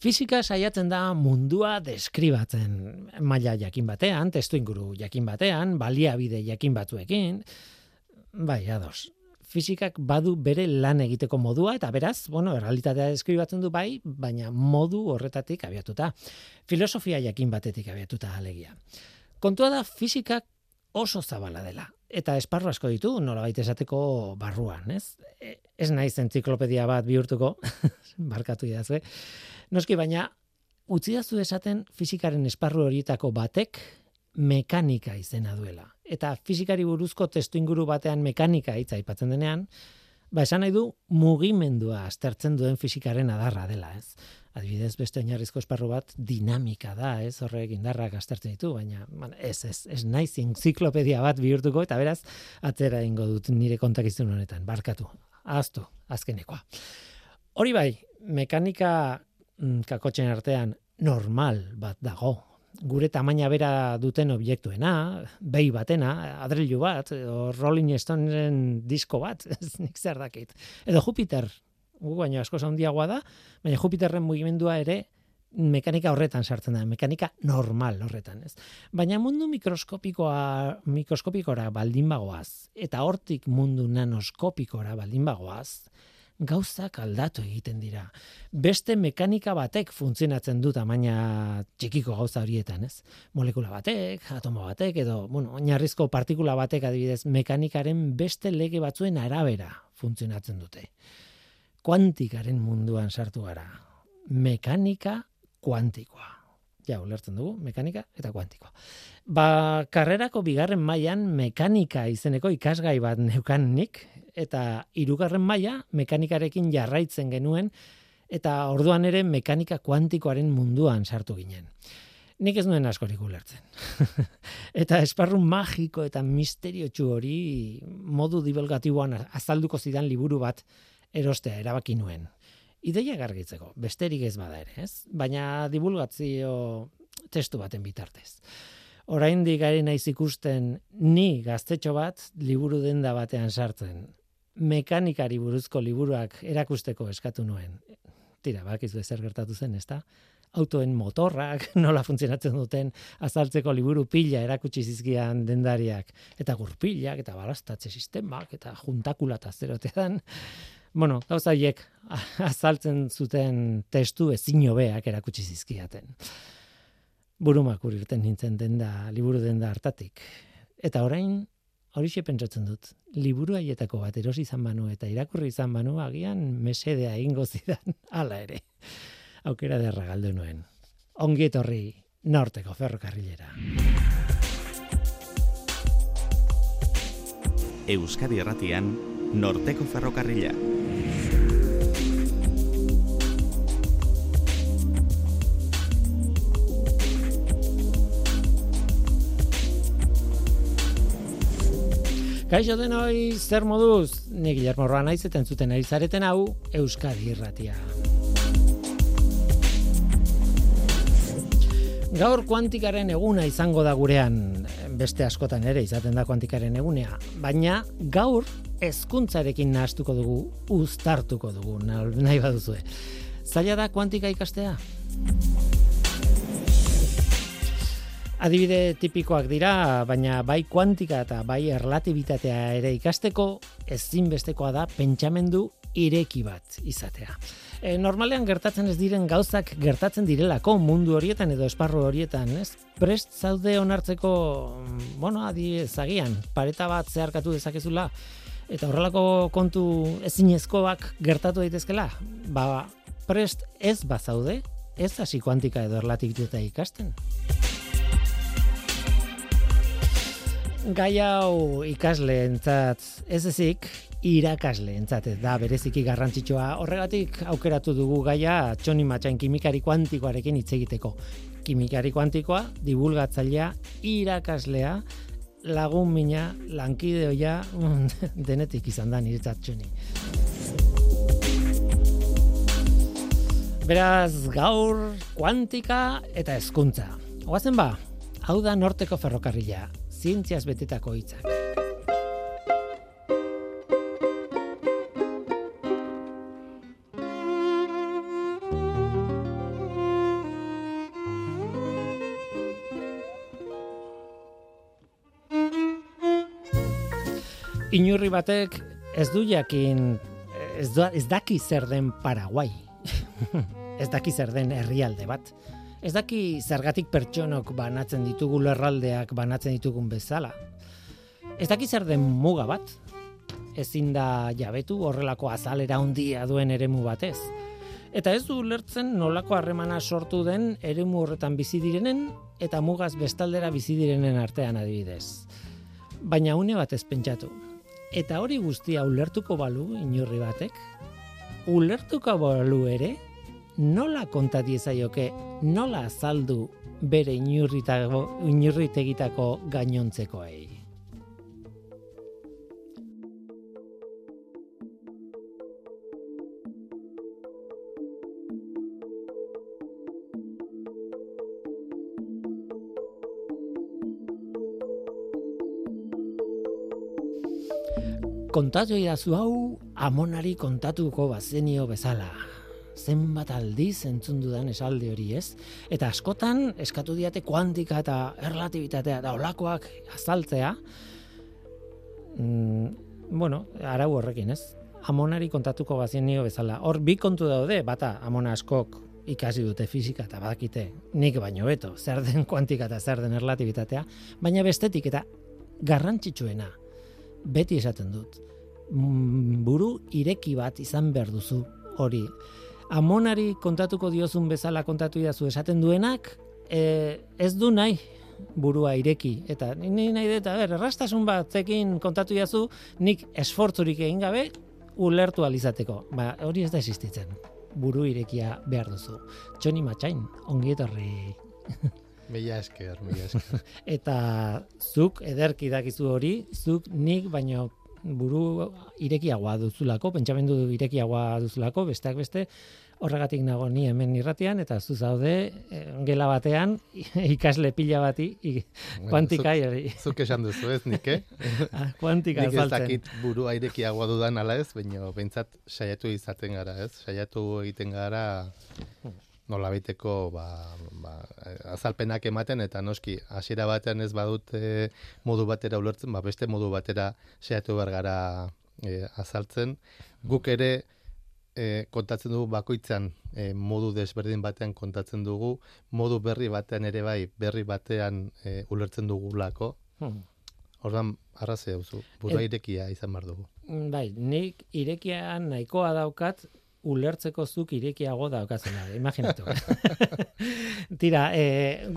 Fizika saiatzen da mundua deskribatzen maila jakin batean, testu inguru jakin batean, baliabide jakin batzuekin, bai, ados. Fizikak badu bere lan egiteko modua, eta beraz, bueno, realitatea deskribatzen du bai, baina modu horretatik abiatuta. Filosofia jakin batetik abiatuta alegia. Kontua da fizikak oso zabala dela. Eta esparru asko ditu, nola baita esateko barruan, ez? Ez naiz entziklopedia bat bihurtuko, barkatu idazue. Noski, baina, utzi esaten fizikaren esparru horietako batek mekanika izena duela. Eta fizikari buruzko testu inguru batean mekanika hitza aipatzen denean, ba esan nahi du mugimendua aztertzen duen fizikaren adarra dela, ez? adibidez beste oinarrizko esparru bat dinamika da, ez? Horrek indarrak aztertzen ditu, baina man, ez, ez, ez naiz entziklopedia bat bihurtuko eta beraz atzera eingo dut nire kontakizun honetan. Barkatu. Aztu, azkenekoa. Hori bai, mekanika mm, kakotzen artean normal bat dago. Gure tamaina bera duten objektuena, behi batena, adrilu bat, o Rolling Stonesen disko bat, ez nik zer dakit. Edo Jupiter, gu baina asko handiagoa da, baina Jupiterren mugimendua ere mekanika horretan sartzen da, mekanika normal horretan, ez? Baina mundu mikroskopikoa mikroskopikora baldin bagoaz eta hortik mundu nanoskopikora baldin bagoaz, gauzak aldatu egiten dira. Beste mekanika batek funtzionatzen du tamaina txikiko gauza horietan, ez? Molekula batek, atomo batek edo, bueno, oinarrizko partikula batek adibidez mekanikaren beste lege batzuen arabera funtzionatzen dute kuantikaren munduan sartu gara. Mekanika kuantikoa. Ja, ulertzen dugu, mekanika eta kuantikoa. Ba, karrerako bigarren mailan mekanika izeneko ikasgai bat neukan nik, eta hirugarren maila mekanikarekin jarraitzen genuen, eta orduan ere mekanika kuantikoaren munduan sartu ginen. Nik ez nuen askorik ulertzen. eta esparru magiko eta misterio hori modu dibelgatiboan azalduko zidan liburu bat erostea erabaki nuen. Ideia gargitzeko, besterik ez bada ere, ez? Baina divulgazio testu baten bitartez. Oraindik gari naiz ikusten ni gaztetxo bat liburu denda batean sartzen. Mekanikari buruzko liburuak erakusteko eskatu nuen. Tira, bakizu zer gertatu zen, ezta? autoen motorrak, nola funtzionatzen duten azaltzeko liburu pila erakutsi zizkian dendariak, eta gurpilak, eta balastatze sistemak, eta juntakula eta zerotean, bueno, gauza hiek azaltzen zuten testu ezin hobeak erakutsi zizkiaten. Burumak urirten nintzen denda, liburu denda hartatik. Eta orain, hori pentsatzen dut, liburu haietako bat erosi izan banu eta irakurri izan banu agian mesedea ingo zidan hala ere. Aukera derra galdu nuen. Ongi etorri norteko ferrokarrilera. Euskadi Erratian, norteko ferrokarrila. Kaixo denoi, zer moduz? Ni Guillermo Roa naiz eta entzuten ari zareten hau Euskadi Irratia. Gaur kuantikaren eguna izango da gurean, beste askotan ere izaten da kuantikaren egunea, baina gaur hezkuntzarekin nahastuko dugu, uztartuko dugu, nahi baduzue. Zaila da kuantika ikastea? Adibide tipikoak dira, baina bai kuantika eta bai erlatibitatea ere ikasteko ezinbestekoa da pentsamendu ireki bat izatea. E, normalean gertatzen ez diren gauzak gertatzen direlako mundu horietan edo esparru horietan, ez? Prest zaude onartzeko, bueno, adi ezagian, pareta bat zeharkatu dezakezula, eta horrelako kontu ezinezkoak gertatu daitezkela, ba, prest ez bazaude, ez hasi kuantika edo erlatibitatea ikasten. Gai hau ikasle entzat ez ezik irakasle entzat da bereziki garrantzitsua. Horregatik aukeratu dugu gaia txoni matxain kimikari kuantikoarekin hitz egiteko. Kimikari kuantikoa divulgatzailea irakaslea lagun mina lankideoia denetik izan da niretzat txoni. Beraz, gaur, kuantika eta hezkuntza. Oazen ba, hau da norteko ferrokarrila zientziaz betetako hitzak. Inurri batek ez du jakin ez, du, ez daki zer den Paraguai. ez daki zer den herrialde bat. Ez daki zergatik pertsonok banatzen ditugu lerraldeak banatzen ditugun bezala. Ez daki zer den muga bat. Ezin da jabetu horrelako azalera handia duen eremu batez. Eta ez du ulertzen nolako harremana sortu den eremu horretan bizi direnen eta mugaz bestaldera bizi direnen artean adibidez. Baina une batez pentsatu. Eta hori guztia ulertuko balu inurri batek, ulertuko balu ere, nola konta diezaioke, nola azaldu bere inurritegitako gainontzekoei. kontatu idazu hau amonari kontatuko bazenio bezala. Zenbat aldiz entzun dudan esalde hori ez? Eta askotan eskatu diate kuantika eta erlatibitatea da olakoak azaltzea. Mm, bueno, arau horrekin ez? Amonari kontatuko bazenio bezala. Hor bi kontu daude, bata amona askok ikasi dute fizika eta badakite nik baino beto, zer den kuantika eta zer den erlatibitatea, baina bestetik eta garrantzitsuena, beti esaten dut. Mm, buru ireki bat izan behar duzu hori. Amonari kontatuko diozun bezala kontatu idazu esaten duenak, e, ez du nahi burua ireki. Eta ni nahi dut, ber, errastasun bat zekin kontatu idazu, nik esfortzurik egin gabe, ulertu alizateko. Ba, hori ez da existitzen. Buru irekia behar duzu. Txoni matxain, ongi etorri. Mila esker, mila esker. Eta zuk ederki dakizu hori, zuk nik baino buru irekiagoa duzulako, pentsamendu irekiagoa duzulako, besteak beste, horregatik nago ni hemen irratian, eta zu zaude, eh, gela batean, ikasle pila bati, kuantika hori. Zuk esan duzu ez, nik, eh? ah, kuantika nik ez dakit buru irekiagoa dudan ala ez, baina bentsat saiatu izaten gara ez, saiatu egiten gara hmm nola baiteko ba, ba, azalpenak ematen eta noski hasiera batean ez badut modu batera ulertzen, ba, beste modu batera saiatu behar gara e, azaltzen. Guk ere e, kontatzen dugu bakoitzan e, modu desberdin batean kontatzen dugu, modu berri batean ere bai berri batean e, ulertzen dugulako. Hmm. Ordan arrazea duzu, burua irekia izan bar dugu. Bai, nik irekia nahikoa daukat ulertzeko zuk irekiago daukazena, imaginatu. Tira, e,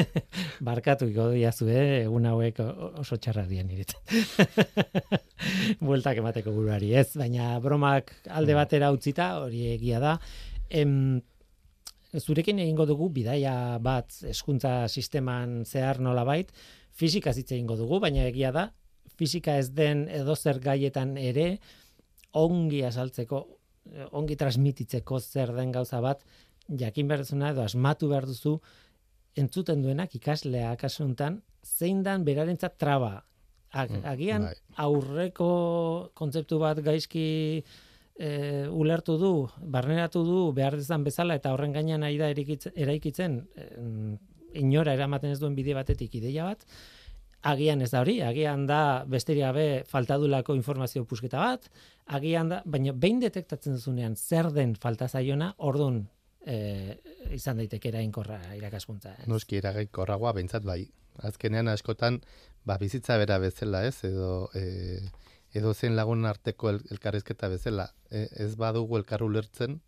barkatu diazu, eh? egun hauek oso txarra dien Bueltak emateko buruari, ez? Baina bromak alde mm. batera utzita, hori egia da. Em, zurekin egingo dugu, bidaia bat eskuntza sisteman zehar nola bait, fizika zitze egingo dugu, baina egia da, fizika ez den edozer gaietan ere, ongi azaltzeko ongi transmititzeko zer den gauza bat jakin behar edo asmatu behar duzu entzuten duenak ikaslea kasuntan zein dan berarentzat traba mm, agian bai. aurreko kontzeptu bat gaizki e, ulertu du, barneratu du behar dezan bezala eta horren gainean nahi da eraikitzen e, inora eramaten ez duen bide batetik ideia bat, agian ez da hori, agian da besteria gabe faltadulako informazio pusketa bat, agian da, baina behin detektatzen duzunean zer den falta zaiona, ordun e, izan daiteke erainkorra irakaskuntza. Ez? Noski erainkorragoa bentsat bai. Azkenean askotan ba bizitza bera bezala, ez? Edo e, edo zen lagun arteko el, elkarrizketa bezala, e, ez badugu elkar ulertzen,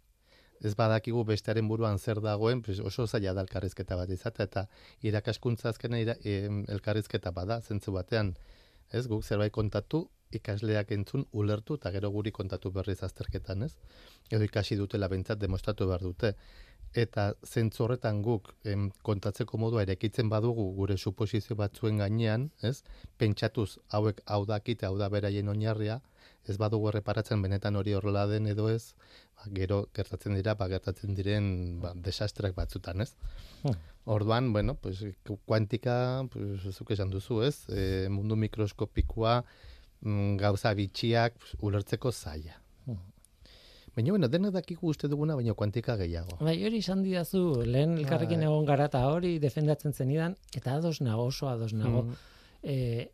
ez badakigu bestearen buruan zer dagoen, pues oso zaila da elkarrizketa bat izatea eta irakaskuntza azkena ira, elkarrizketa bada zentzu batean. Ez guk zerbait kontatu, ikasleak entzun ulertu eta gero guri kontatu berriz azterketan, ez? Edo ikasi dutela bentsat demostratu behar dute. Eta zentzu horretan guk em, kontatzeko modua erekitzen badugu gure suposizio batzuen gainean, ez? Pentsatuz hauek hau dakite, hau da beraien oinarria, ez badugu erreparatzen benetan hori horrela den edo ez, ba, gero gertatzen dira, ba, gertatzen diren ba, desastrak batzutan, ez? Hmm. Orduan, bueno, pues, kuantika, pues, zuk esan duzu, ez? E, mundu mikroskopikoa, gauza bitxiak ulertzeko zaila. Hmm. Baina, bueno, dena dakiku uste duguna, baina kuantika gehiago. Bai, hori izan didazu, lehen elkarrekin bai. egon gara eta hori defendatzen zenidan, eta ados nago, oso ados nago. Hmm. E,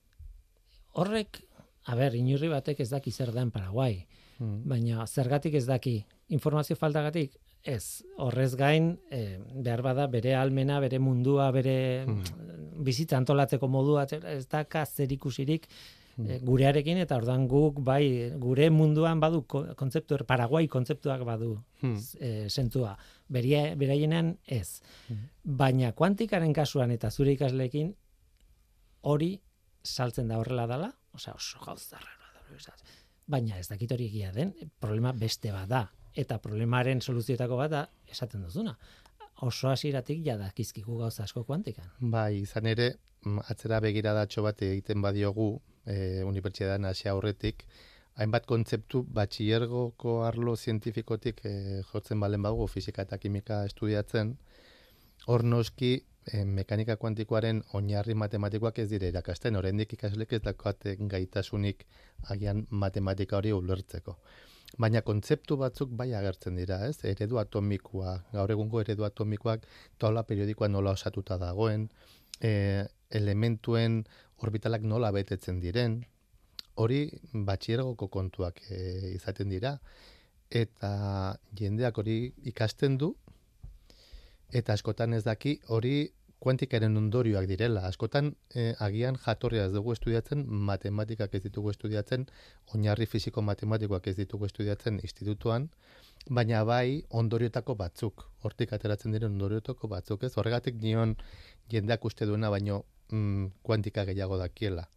horrek a ber, inurri batek ez daki zer den Paraguai, Mm. baina zergatik ez daki, informazio faltagatik, ez, horrez gain, e, behar bada bere almena, bere mundua, bere Mm. bizitza antolatzeko modua, ez daka zer ikusirik Mm. E, gurearekin, eta ordan guk, bai, gure munduan badu ko- kontzeptu, Paraguai kontzeptuak badu e, sentua, beria, beraienean ez. Baina kuantikaren kasuan eta zure ikasleekin hori saltzen da horrela dala, osea oso gauzarra da. Baina ez dakit hori egia den, problema beste bat da. Eta problemaren soluzioetako bat da esaten duzuna. Oso hasieratik ja dakizkigu gauza asko kuantikan. Bai, izan ere, mm, atzera begiradatxo bat egiten badiogu, e, unibertsitatean hasi aurretik, hainbat kontzeptu batxillergoko arlo zientifikotik e, jotzen balen badugu fisika eta kimika estudiatzen, hor noski e, mekanika kuantikoaren oinarri matematikoak ez dire irakasten, oraindik ikaslek ez daukaten gaitasunik agian matematika hori ulertzeko. Baina kontzeptu batzuk bai agertzen dira, ez? Eredu atomikoa, gaur egungo eredu atomikoak taula periodikoa nola osatuta dagoen, e, elementuen orbitalak nola betetzen diren, hori batxiergoko kontuak e, izaten dira, eta jendeak hori ikasten du, eta askotan ez daki hori kuantikaren ondorioak direla. Askotan eh, agian jatorria ez dugu estudiatzen, matematikak ez ditugu estudiatzen, oinarri fisiko matematikoak ez ditugu estudiatzen institutuan, baina bai ondoriotako batzuk, hortik ateratzen diren ondoriotako batzuk, ez? Horregatik nion jendeak uste duena, baino mm, kuantika gehiago dakiela.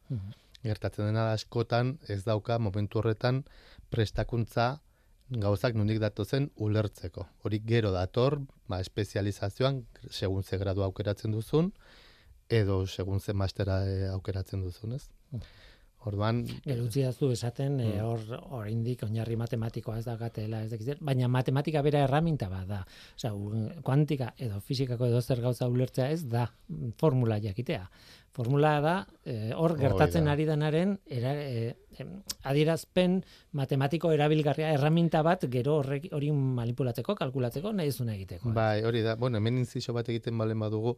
Gertatzen dena da askotan ez dauka momentu horretan prestakuntza gauzak nondik datozen ulertzeko. Hori gero dator, ba, espezializazioan, segun ze gradu aukeratzen duzun, edo segun ze mastera eh, aukeratzen duzun, ez? Orduan, Gero utzi dazu esaten, Mm. e, hor oraindik oinarri matematikoa ez daukatela, ez dakit zer, baina matematika bera erraminta bat da. Osea, kuantika edo fisikako edo zer gauza ulertzea ez da mm, formula jakitea. Formula da eh, hor gertatzen da. ari denaren era, eh, em, adierazpen matematiko erabilgarria erraminta bat gero horrek hori manipulatzeko, kalkulatzeko, nahi duzuna egiteko. bai, hori da, bueno, hemen inziso bat egiten balen badugu,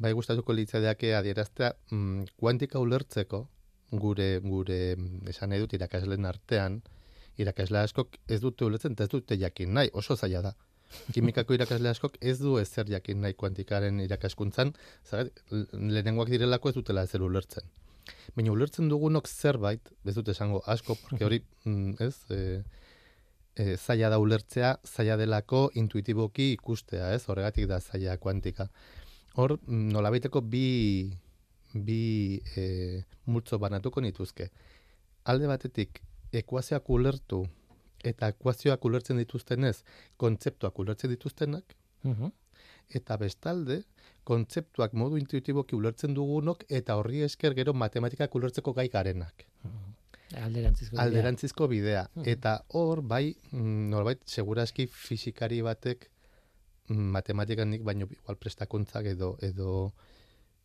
bai gustatuko litzaidake adieraztea mm, kuantika ulertzeko, gure, gure, mm, esan nahi dut irakasleen artean, irakasle askok ez dute ulertzen, ez dute jakin nahi, oso zaila da. Kimikako irakasle askok ez du ezer jakin nahi kuantikaren irakaskuntzan, zagatik, lehenengoak direlako ez dutela ezer ulertzen. Baina ulertzen dugunok zerbait, ez dut esango asko, porque hori, mm, ez, e, e, zaila da ulertzea, zaila delako intuitiboki ikustea, ez, horregatik da zaila kuantika. Hor, mm, nolabaiteko bi, bi e, multzo banatuko nituzke. Alde batetik, ekuazioak ulertu eta ekuazioak ulertzen dituztenez, kontzeptuak ulertzen dituztenak, Mhm. eta bestalde, kontzeptuak modu intuitiboki ulertzen dugunok eta horri esker gero matematikak ulertzeko gai garenak. Alderantzizko. bidea. Alderantzizko bidea. Mhm. Eta hor, bai, mm, norbait, seguraski fisikari batek mm, matematikanik baino igual prestakuntzak edo edo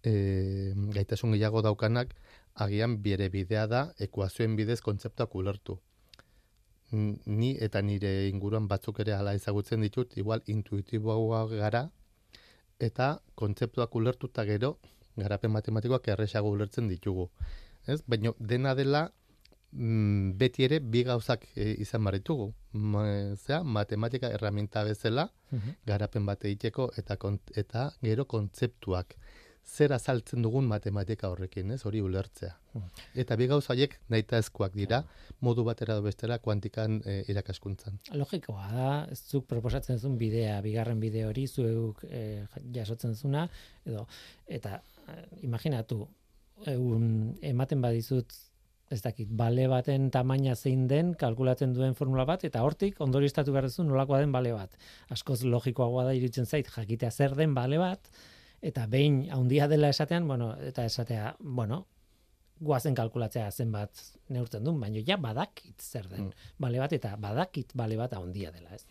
e, gaitasun gehiago daukanak agian bere bidea da ekuazioen bidez kontzeptuak ulertu. Ni eta nire inguruan batzuk ere hala ezagutzen ditut, igual intuitiboa gara eta kontzeptuak ulertuta gero garapen matematikoak erresago ulertzen ditugu. Ez? Baina dena dela mm, beti ere bi gauzak e, izan baritugu. Ma, zera, matematika erraminta bezala, Mhm. garapen bat egiteko eta kont- eta gero kontzeptuak zer azaltzen dugun matematika horrekin, ez? Hori ulertzea. Mhm. Eta bi gauza haiek nahitaezkoak dira modu batera edo bestera kuantikan e, irakaskuntzan. Logikoa da, zuk proposatzen zuen bidea, bigarren bide hori, zuek eh, jasotzen zuna, edo, eta eh, imaginatu, egun, ematen badizut, ez dakit, bale baten tamaina zein den, kalkulatzen duen formula bat, eta hortik ondorioztatu behar duzu nolakoa den bale bat. Askoz logikoagoa da iruditzen zait, jakitea zer den bale bat, eta behin handia dela esatean, bueno, eta esatea, bueno, guazen kalkulatzea zenbat neurtzen duen, baina ja badakit zer den Mm. bale bat, eta badakit bale bat handia dela, ez?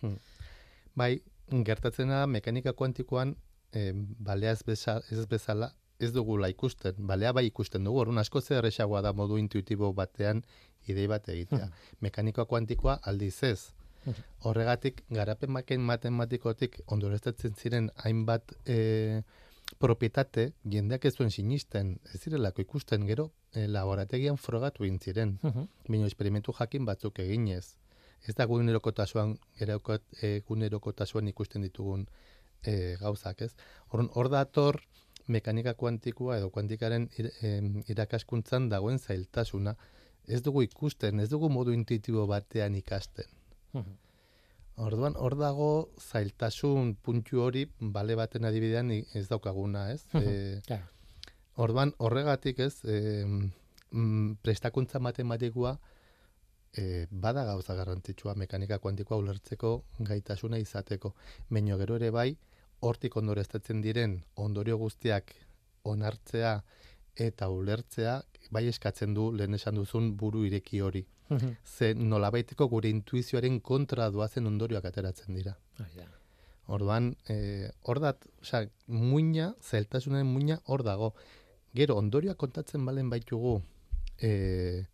Bai, gertatzen da mekanika kuantikoan e, balea ez, beza, ez bezala ez dugula ikusten. Balea bai ikusten dugu, orduan asko zer erresagoa da modu intuitibo batean idei bat egitea. Mekanikoa kuantikoa aldiz ez. Mhm. Horregatik, garapen maken matematikotik ondoreztatzen ziren hainbat e, propietate jendeak ez zuen sinisten, ez zirelako ikusten gero, e, laborategian frogatu intziren. Mhm. Bino esperimentu jakin batzuk eginez. Ez da gunerokotasuan, erokot, e, gunerokotasuan ikusten ditugun e, gauzak, ez? Hor, hor dator mekanika kuantikoa edo kuantikaren ir, em, irakaskuntzan dagoen zailtasuna. Ez dugu ikusten, ez dugu modu intuitibo batean ikasten. Mhm. Orduan, hor dago zailtasun puntu hori bale baten adibidean ez daukaguna, ez? E, Claro. orduan, horregatik, ez, e, mm, prestakuntza matematikoa e, bada gauza garrantzitsua mekanika kuantikoa ulertzeko gaitasuna izateko. Baina gero ere bai, hortik ondoreztatzen diren ondorio guztiak onartzea eta ulertzea bai eskatzen du lehen esan duzun buru ireki hori. Mhm. Ze nolabaiteko gure intuizioaren kontra doazen ondorioak ateratzen dira. Hori da. Orduan, eh, hor dat, osea, muina, zailtasunaren muina hor dago. Gero, ondorioak kontatzen balen baitugu eh,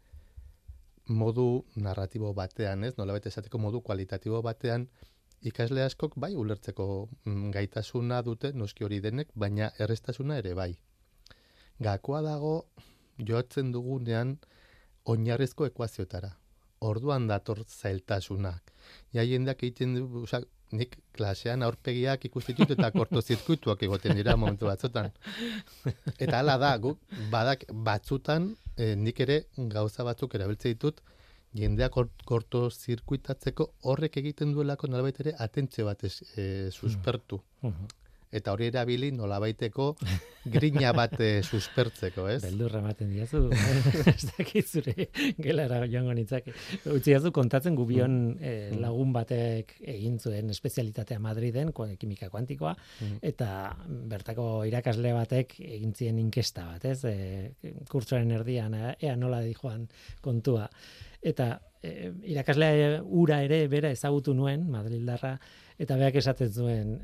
modu narratibo batean, ez? Nolabait esateko modu kualitatibo batean, ikasle askok bai ulertzeko mm, gaitasuna dute, noski hori denek, baina errestasuna ere bai. Gakoa dago, jotzen dugunean, oinarrizko ekuazioetara. Orduan dator zailtasunak. Ja jendeak egiten du, osea, nik klasean aurpegiak ikustitut eta kortozirkuituak egoten dira momentu batzutan. Eta hala da, guk badak batzutan eh, nik ere gauza batzuk erabiltze ditut jendea kort, kortozirkuitatzeko horrek egiten duelako nolabait ere atentzio bat ez, eh, suspertu. Mhm. Eta hori erabili nolabaiteko grina bat eh, suspertzeko, ez? Beldurra ematen diazu, ez dakit zure gelara joango nitzake. Utzi diazu kontatzen gubion eh, Mm. lagun batek egin zuen espezialitatea Madriden, kimika kuantikoa, Mm. eta bertako irakasle batek egin zien inkesta bat, ez? E, kurtsoaren erdian, ea- ea nola di joan kontua. Eta e, irakaslea ura ere bera ezagutu nuen, Madrildarra, eta beak esaten zuen,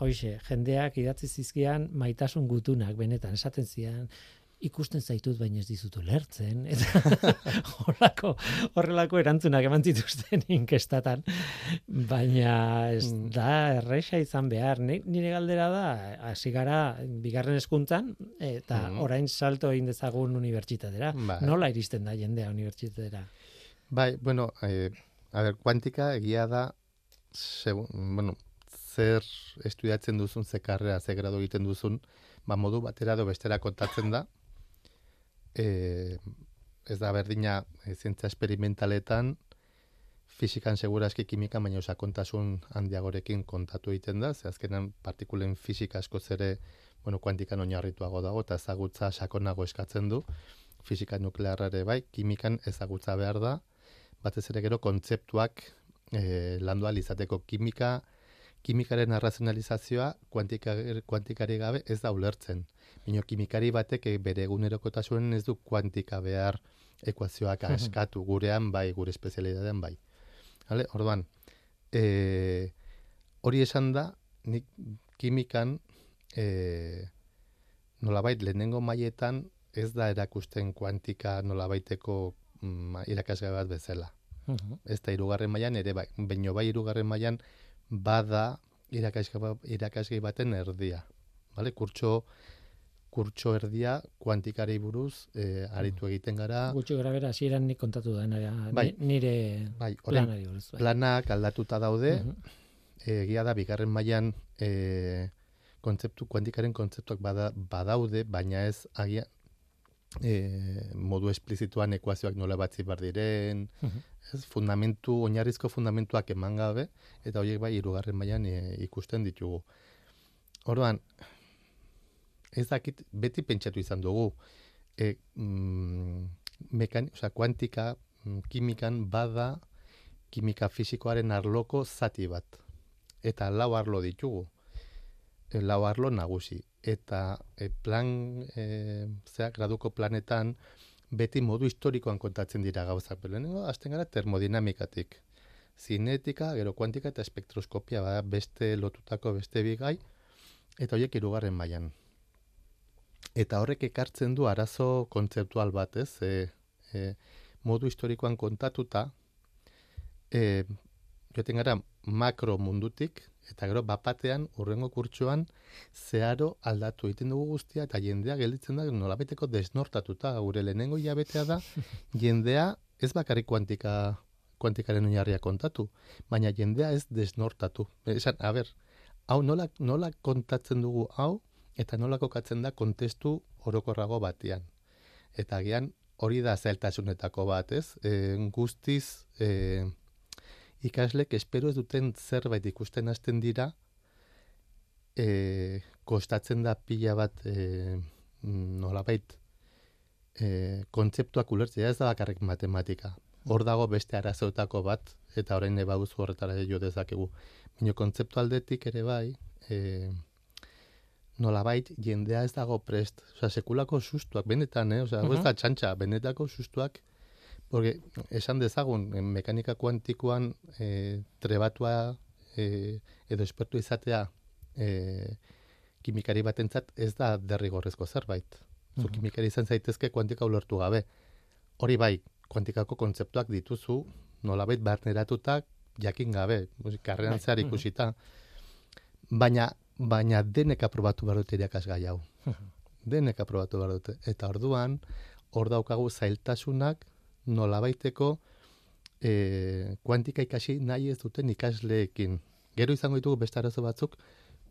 hoxe, jendeak idatzi zizkian maitasun gutunak, benetan, esaten zian, ikusten zaitut baina ez dizut ulertzen eta horrelako horrelako erantzunak eman zituzten inkestatan baina ez Mm. da erresa izan behar Ni- nire galdera da hasi gara bigarren hezkuntzan eta Mm. orain salto egin dezagun unibertsitatera Bai. nola iristen da jendea unibertsitatera Bai, bueno, eh, a ber, kuantika egia da, segun, bueno, zer estudiatzen duzun, ze karrera, ze grado egiten duzun, ba, modu batera edo bestera kontatzen da. E, ez da berdina e, zientzia esperimentaletan, fizikan seguraski kimikan, baina sakontasun handiagorekin kontatu egiten da, ze azkenan partikulen fizika askoz ere, bueno, kuantikan oinarrituago dago, eta ezagutza sakonago eskatzen du, fizika nuklearra ere bai, kimikan ezagutza behar da, batez ere gero kontzeptuak e, landu izateko kimika, kimikaren arrazionalizazioa kuantika, kuantikari gabe ez da ulertzen. Bino kimikari batek eh, bere egunerokotasunen ez du kuantika behar ekuazioak askatu gurean bai, gure espezialidadean bai. Hale, orduan, e, hori esan da, nik kimikan e, nolabait lehenengo mailetan ez da erakusten kuantika nolabaiteko mm, irakasgai bat bezala. Mhm. Ez da irugarren mailan ere bai, baino bai irugarren mailan bada irakasgai, ba- baten erdia. Vale? Kurtso, kurtso erdia kuantikari buruz eh, aritu egiten gara. gutxi gara bera hasieran nik kontatu da nire, Bai. nire Bai, orain planari buruz bai. planak aldatuta daude, Mhm. egia da bigarren mailan e, kontzeptu kuantikaren kontzeptuak bada, badaude, baina ez agia e, modu esplizituan ekuazioak nola batzi bar diren, Mhm. ez fundamentu oinarrizko fundamentuak eman gabe eta horiek bai hirugarren mailan e, ikusten ditugu. Orduan ez dakit beti pentsatu izan dugu e, mm, mekan, osea, kuantika mm, kimikan bada kimika fisikoaren arloko zati bat. Eta lau arlo ditugu. E, lau arlo nagusi. Eta e, plan, e, zera, graduko planetan, beti modu historikoan kontatzen dira gauzak. Lehenengo, hasten gara termodinamikatik. Zinetika, gero kuantika eta spektroskopia bada beste lotutako beste bigai, eta horiek hirugarren mailan. Eta horrek ekartzen du arazo kontzeptual bat, ez? E, e, modu historikoan kontatuta, e, joten gara makro mundutik Eta gero, bapatean, urrengo kurtsuan, zeharo aldatu egiten dugu guztia, eta jendea gelditzen da, nolabeteko desnortatuta, gure lehenengo hilabetea da, jendea ez bakarrik kuantika, kuantikaren oinarria kontatu, baina jendea ez desnortatu. Esan, a ber, hau nola, nola kontatzen dugu hau, eta nola kokatzen da kontestu orokorrago batean. Eta agian hori da zailtasunetako bat, ez? E, guztiz e, ikaslek espero ez duten zerbait ikusten hasten dira e, kostatzen da pila bat e, nolabait e, kontzeptuak ulertzea ez da bakarrik matematika. Hor dago beste arazoetako bat, eta orain eba duzu horretara jo dezakegu. Baina kontzeptu aldetik ere bai, e, nolabait jendea ez dago prest. Osa, sekulako sustuak, benetan, eh? Osa, uh -huh. txantxa, benetako sustuak, porque esan dezagun, mekanika kuantikoan e, trebatua e, edo espertu izatea e, kimikari batentzat ez da derrigorrezko zerbait. Zu -huh. kimikari izan zaitezke kuantika ulertu gabe. Hori bai, kuantikako kontzeptuak dituzu, nolabait barneratutak jakin gabe, karrean bai, zehar ikusita. Baina baina denek aprobatu behar dute irakasgai hau. denek aprobatu behar dute. Eta orduan, hor daukagu zailtasunak nolabaiteko e, kuantika ikasi nahi ez duten ikasleekin. Gero izango ditugu beste arazo batzuk,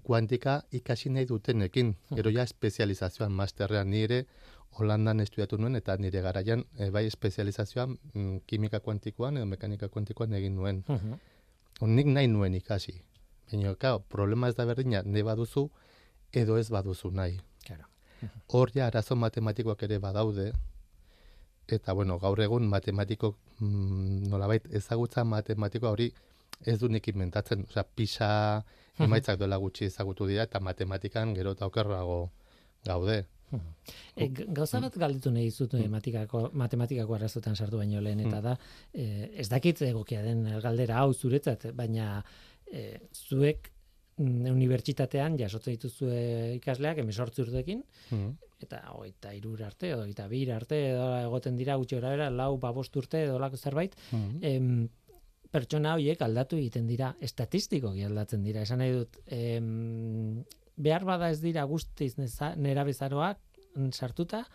kuantika ikasi nahi dutenekin. Gero ja espezializazioan, masterrean nire, Holandan estudiatu nuen, eta nire garaian, e, bai espezializazioan, mm, kimika kuantikoan edo mekanika kuantikoan egin nuen. Uh Nik nahi nuen ikasi. Baina, kao, problema ez da berdina, ne baduzu, edo ez baduzu nahi. Claro. Hor ja, arazo matematikoak ere badaude, eta, bueno, gaur egun matematiko, mm, nolabait, ezagutza matematikoa hori ez du nik inventatzen. Osea, pisa emaitzak dola gutxi ezagutu dira, eta matematikan gero eta okerrago gaude. E, gauza bat galditu nahi zut matematikako, matematikako arrazotan sartu baino lehen, eta da, e, ez dakit egokia den galdera hau zuretzat, baina e, zuek mm, unibertsitatean jasotzen dituzue ikasleak emesortzi urtekin, mm. eta oita irur arte, oita bir arte, edo egoten dira gutxi gara lau babost urte, edo lako zerbait, mm. em, pertsona horiek aldatu egiten dira, estatistiko aldatzen dira, esan nahi dut, em, behar bada ez dira guztiz nera bezaroak sartuta,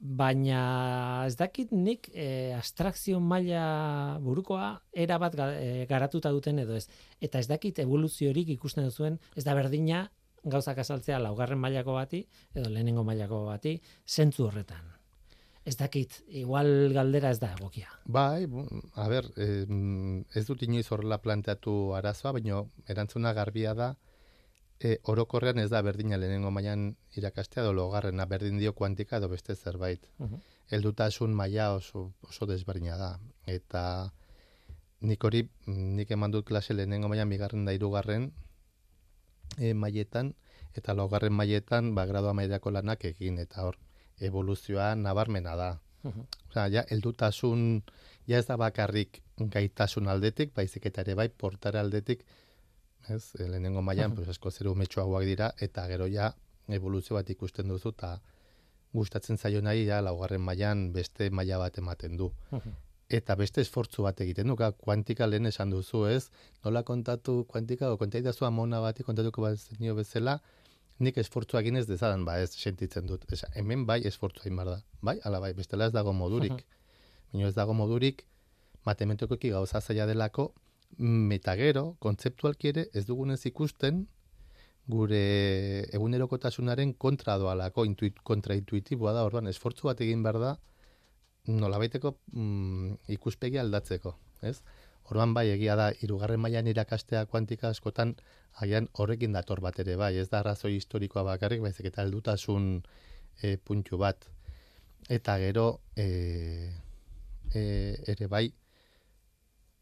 baina ez dakit nik e, abstrakzio maila burukoa era bat eh, garatuta duten edo ez. Eta ez dakit evoluziorik ikusten duzuen, ez da berdina gauzak azaltzea laugarren mailako bati edo lehenengo mailako bati zentzu horretan. Ez dakit, igual galdera ez da egokia. Bai, a ber, ez dut inoiz horrela planteatu arazoa, baina erantzuna garbia da, e, orokorrean ez da berdina lehenengo mailan irakastea edo logarrena berdin dio kuantika edo beste zerbait. Uh Heldutasun maila oso, oso desberdina da. Eta nik hori, nik eman dut klase lehenengo mailan bigarren da irugarren e, mailetan, eta logarren mailetan ba, gradua mailako lanak egin, eta hor, evoluzioa nabarmena da. Uh Osea, ja, heldutasun, ja ez da bakarrik gaitasun aldetik, baizik eta ere bai, portare aldetik, ez? E, lehenengo mailan, pues asko zeru metxoagoak dira eta gero ja evoluzio bat ikusten duzu eta gustatzen zaio nahi ja laugarren mailan beste maila bat ematen du. Eta beste esfortzu bat egiten du, kuantika lehen esan duzu, ez? Nola kontatu kuantika o kontaitazu amona bat kontatuko bat zenio bezala, nik esfortzu egin ez dezadan, ba ez sentitzen dut. Esa, hemen bai esfortzu egin da. Bai, ala bai, bestela ez dago modurik. Baina ez dago modurik, matematikoki gauza zaila delako, Meta gero, kontzeptualki ere, ez dugunez ikusten, gure egunerokotasunaren kontra doalako, intuit, kontraintuitiboa da, orduan, esfortzu bat egin behar da, nolabaiteko mm, ikuspegi aldatzeko, ez? Orduan bai egia da hirugarren mailan irakastea kuantika askotan haian horrekin dator bat ere bai, ez da arrazoi historikoa bakarrik, baizik eta heldutasun e, puntu bat. Eta gero e, e, ere bai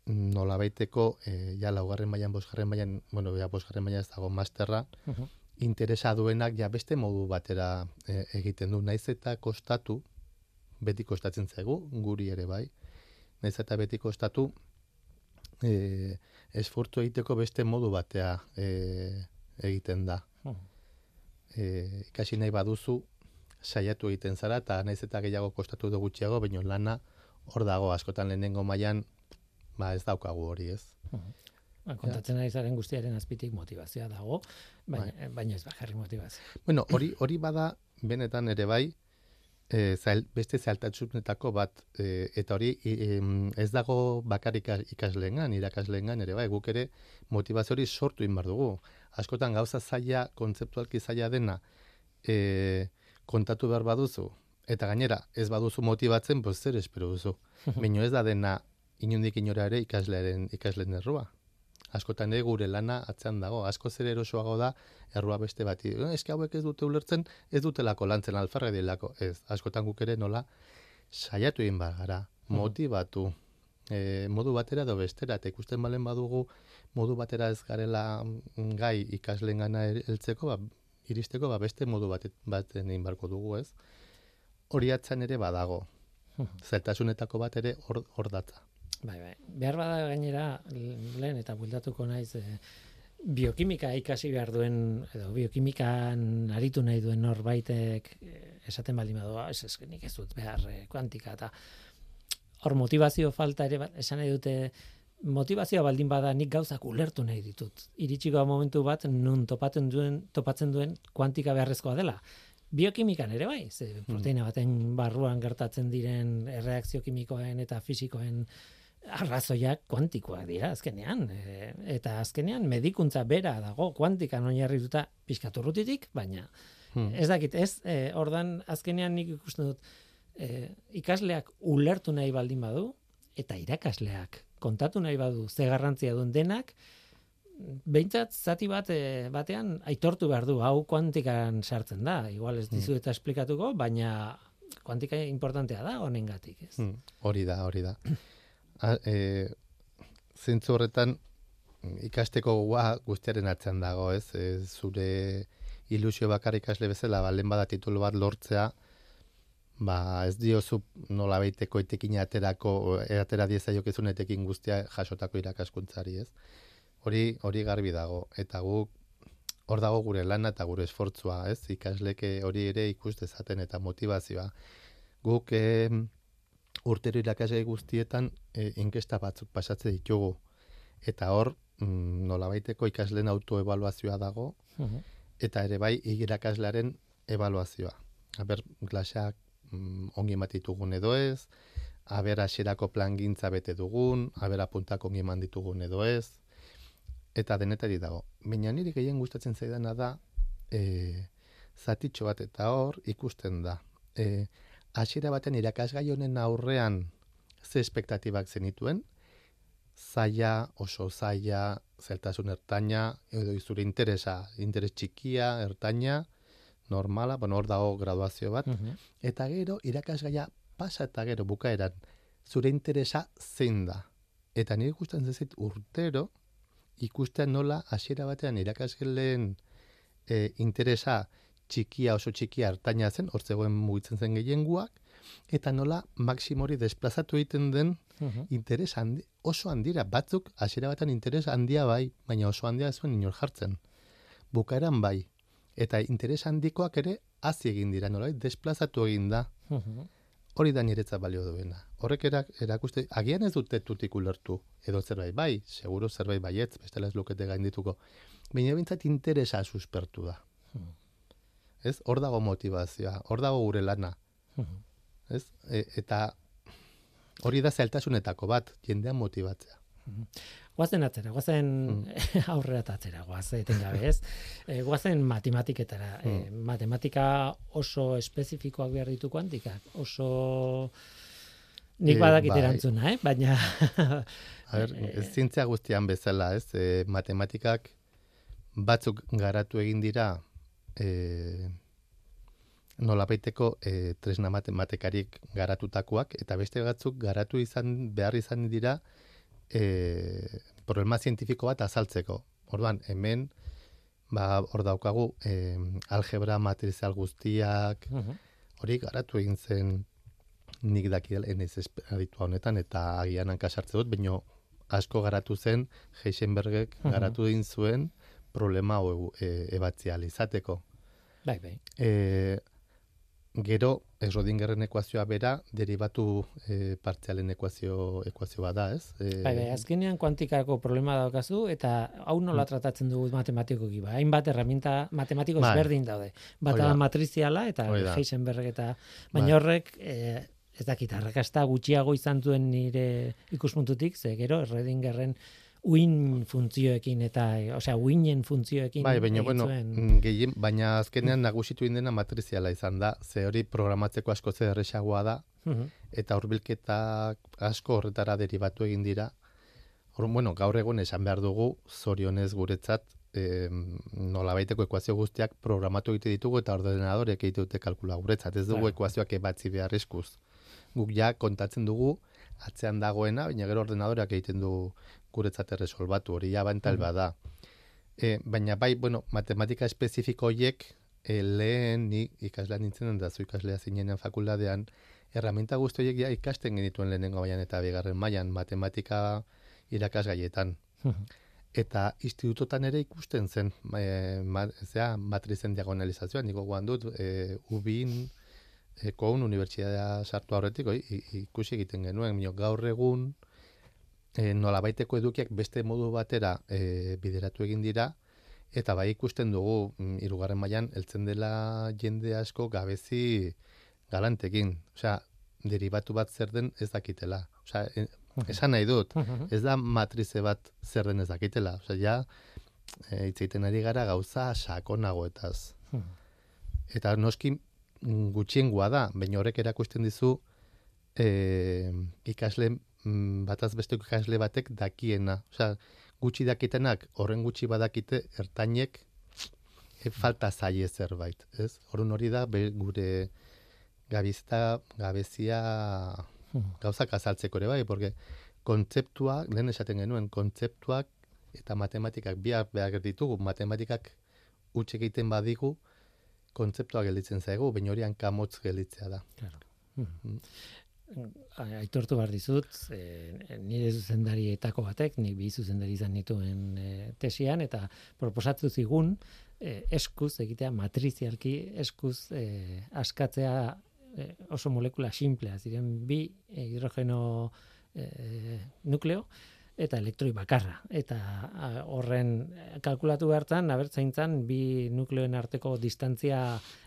nola baiteko, e, ja, laugarren mailan, bosgarren mailan, bueno, ja, bosgarren mailan ez dago masterra, interesa duenak, ja, beste modu batera e, egiten du. Naiz eta kostatu, beti kostatzen zaigu, guri ere bai, naiz eta beti kostatu, e, esfortu egiteko beste modu batea e, egiten da. E, ikasi nahi baduzu, saiatu egiten zara, eta naiz eta gehiago kostatu du gutxiago, baina lana hor dago, askotan lehenengo mailan ba ez daukagu hori, ez? Ba, kontatzen ari zaren guztiaren azpitik motivazioa dago, baina, Bai. baina ez bakarrik motivazioa. Bueno, hori hori bada benetan ere bai, e, zail, beste zailtasunetako bat, e, eta hori e, ez dago bakarrik ikasleengan, irakasleengan ere bai, guk ere motivazio hori sortu egin behar dugu. Askotan gauza zaila, kontzeptualki zaila dena, e, kontatu behar baduzu, eta gainera, ez baduzu motibatzen, pues zer espero duzu. Baina ez da dena inundik inora ere ikaslearen ikasleen errua. Askotan ere gure lana atzean dago. Asko zer erosoago da errua beste bati. "Eh, Eske hauek ez dute ulertzen, ez dutelako lantzen alfarra dilako. Ez, askotan guk ere nola saiatu egin gara, motivatu, e, modu batera edo bestera, eta ikusten balen badugu modu batera ez garela mm, gai ikasleen gana heltzeko, ba, iristeko ba, beste modu bat, baten egin beharko dugu, ez? Hori atzan ere badago. Zailtasunetako bat ere hor, hor datza. Bai, bai. Behar bada gainera, lehen eta bueltatuko naiz, e, biokimika ikasi behar duen, edo biokimikan aritu nahi duen norbaitek eh, esaten baldin badu, "Ah, ez ez nik ez dut behar eh, kuantika, eta hor motivazio falta ere, ba- esan nahi dute, motivazioa baldin bada nik gauzak ulertu nahi ditut. Iritsiko momentu bat nun topatzen duen, topatzen duen kuantika beharrezkoa dela. Biokimikan ere bai, ze proteina baten barruan gertatzen diren erreakzio kimikoen eta fisikoen arrazoiak kuantikoak dira azkenean e, eta azkenean medikuntza bera dago kuantikan oinarrituta pizkaturrutitik baina Hmm. ez dakit ez e, ordan azkenean nik ikusten dut e, ikasleak ulertu nahi baldin badu eta irakasleak kontatu nahi badu ze garrantzia duen denak behintzat zati bat batean aitortu behar du hau kuantikan sartzen da igual ez dizu eta esplikatuko baina kuantika importantea da honengatik ez Hmm, hori da, hori da. E, zentzu horretan ikasteko gogoa guztiaren atzean dago, ez? E, zure ilusio bakar ikasle bezala, balen bada titulu bat lortzea, ba ez diozu nola baiteko etekin aterako, atera diezaiokezun etekin guztia jasotako irakaskuntzari, ez? Hori, hori garbi dago, eta guk hor dago gure lana eta gure esfortzua, ez? Ikasleke hori ere ikus dezaten eta motivazioa. Guk eh, urtero irakasgai guztietan e, inkesta batzuk pasatze ditugu. Eta hor, mm, nolabaiteko ikasleen autoevaluazioa dago, Mhm. eta ere bai irakaslearen evaluazioa. Aber, klaseak mm, ongi eman ditugun edo ez, aber hasierako plangintza bete dugun, aber apuntak ongi eman ditugun edo ez, eta denetari dago. Baina niri gehien gustatzen zaidana da, e, zatitxo bat eta hor ikusten da. E, hasiera baten irakasgai honen aurrean ze espektatibak zenituen, zaila, oso zaila, zeltasun ertaina, edo izure interesa, interes txikia, ertaina, normala, bueno, hor dago graduazio bat, Mhm. eta gero irakasgaia pasa eta gero bukaeran, zure interesa zein da. Eta nire ikusten zezit urtero, ikusten nola hasiera batean irakasgeleen e, interesa txikia oso txikia hartaina zen, hor zegoen mugitzen zen gehienguak, eta nola maksimori desplazatu egiten den Mhm. interes handi, oso handira, batzuk hasiera batean interes handia bai, baina oso handia zuen inor jartzen. Bukaeran bai, eta interes handikoak ere hazi egin dira, nola, desplazatu egin da, Mhm. hori da niretza balio duena. Horrek erak, erakuste, agian ez dute tutik ulertu, edo zerbait bai, seguro zerbait baietz, bestela ez lukete gaindituko. Baina bintzat interesa suspertu da. Mhm. Ez, hor dago motivazioa, hor dago gure lana. Mhm. Ez? E, eta hori da zailtasunetako bat, jendea motibatzea. Guazen atzera, guazen Mm. aurrera eta atzera, guaz, etengabe ez. E, guazen matematiketara. Mm. E, matematika oso espezifikoak behar ditu kuantikak. Oso... Nik Eh, badakit bai. erantzuna, eh? baina... A ber, ez zientzia guztian bezala, ez? E, matematikak batzuk garatu egin dira e, nolabaiteko e, tresna matematikarik garatutakoak, eta beste batzuk garatu izan behar izan dira e, problema zientifiko bat azaltzeko. Orduan, hemen, ba, hor daukagu, e, algebra matrizal guztiak, Mhm. hori garatu egin zen nik dakidel enez aditua honetan eta agian hankasartze dut, baino asko garatu zen Heisenbergek Mhm. garatu egin zuen problema hau e, ebatzia ahal izateko. Bai, bai. E, gero Schrödingeren ekuazioa bera derivatu e, partzialen ekuazio ekuazio bada, ez? E, Bai, bai, azkenean kuantikako problema daukazu eta hau nola Mm. tratatzen dugu matematikoki ba. Hainbat herramienta matematiko Bai. ezberdin daude. Bata matriziala eta. Heisenberg eta Bai. baina horrek eh, ez dakit arrakasta gutxiago izan duen nire ikuspuntutik, ze gero Schrödingerren uin funtzioekin eta, osea, uinen funtzioekin Bai, baina, bueno, mm, gehien, baina azkenean nagusitu indena matriziala izan da, ze hori programatzeko asko ze erresagoa da, Mhm. eta hurbilketak asko horretara derivatu egin dira. Hor, bueno, gaur egun esan behar dugu, zorionez guretzat, e, nolabaiteko ekuazio guztiak programatu egite ditugu eta ordenadorek egite dute kalkula guretzat. Ez dugu ekuazioak ebatzi behar eskuz. Guk ja kontatzen dugu atzean dagoena, baina gero ordenadoreak egiten du guretzat erresolbatu, hori ja bantal Mhm. bada. E, baina bai, bueno, matematika espezifiko horiek e, lehen ni ikaslean nintzen da zu ikaslea zinenean fakultatean, erraminta guzti horiek ja ikasten genituen lehenengo mailan eta bigarren mailan matematika irakasgaietan. Eta institutotan ere ikusten zen, e, ma, zera, matrizen diagonalizazioa, niko guan dut, e, ubin, e, koun unibertsitatea sartu aurretik, oi, ikusi egiten genuen, mino, gaur egun, e, nolabaiteko edukiak beste modu batera e, bideratu egin dira, eta bai ikusten dugu, mm, hirugarren mailan heltzen dela jende asko gabezi galantekin. Osea, derivatu bat zer den ez dakitela. Osea, e, esan nahi dut, ez da matrize bat zer den ez dakitela. Osea, ja, e, hitz egiten ari gara gauza sakonagoetaz. Eta noski mm, gutxiengoa da, baina horrek erakusten dizu e, ikasle mm, bataz besteko ikasle batek dakiena. Osea, gutxi dakitenak horren gutxi badakite ertainek e, falta zaie zerbait, ez? Orrun hori da be, gure gabizta, gabezia Mhm. gauzak azaltzeko ere bai, porque kontzeptuak, lehen esaten genuen, kontzeptuak eta matematikak biak behar ditugu, matematikak utxe egiten badigu, kontzeptuak gelditzen zaigu, baina horian kamotz gelditzea da. Claro. Mm. Aitortu behar dizut, e, nire zuzendarietako batek, nik bi zuzendari izan nituen e, tesian, eta proposatu zigun e, eskuz egitea matrizialki eskuz e, askatzea e, oso molekula simplea, ziren bi hidrogeno e, nukleo, eta elektroi bakarra. Eta a, horren eh, kalkulatu behartan, abertzaintzan, bi nukleoen arteko distantzia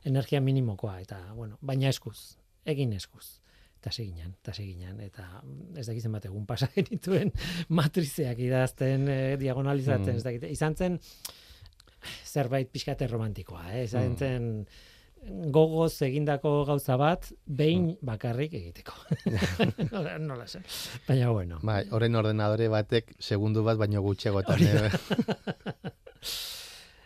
energia minimokoa, eta, bueno, baina eskuz, egin eskuz. Eta seginan, eta seginan, eta mm, ez dakizen bat egun pasa genituen matrizeak idazten, e, diagonalizatzen, Mm. ez dakit. Izan zen, zerbait pixkate romantikoa, eh? izan Mm. Gogoz egindako gauza bat, behin bakarrik egiteko. nola, zen. Baina bueno. Bai, horren ordenadore batek segundu bat baino gutxiagotan. Eh,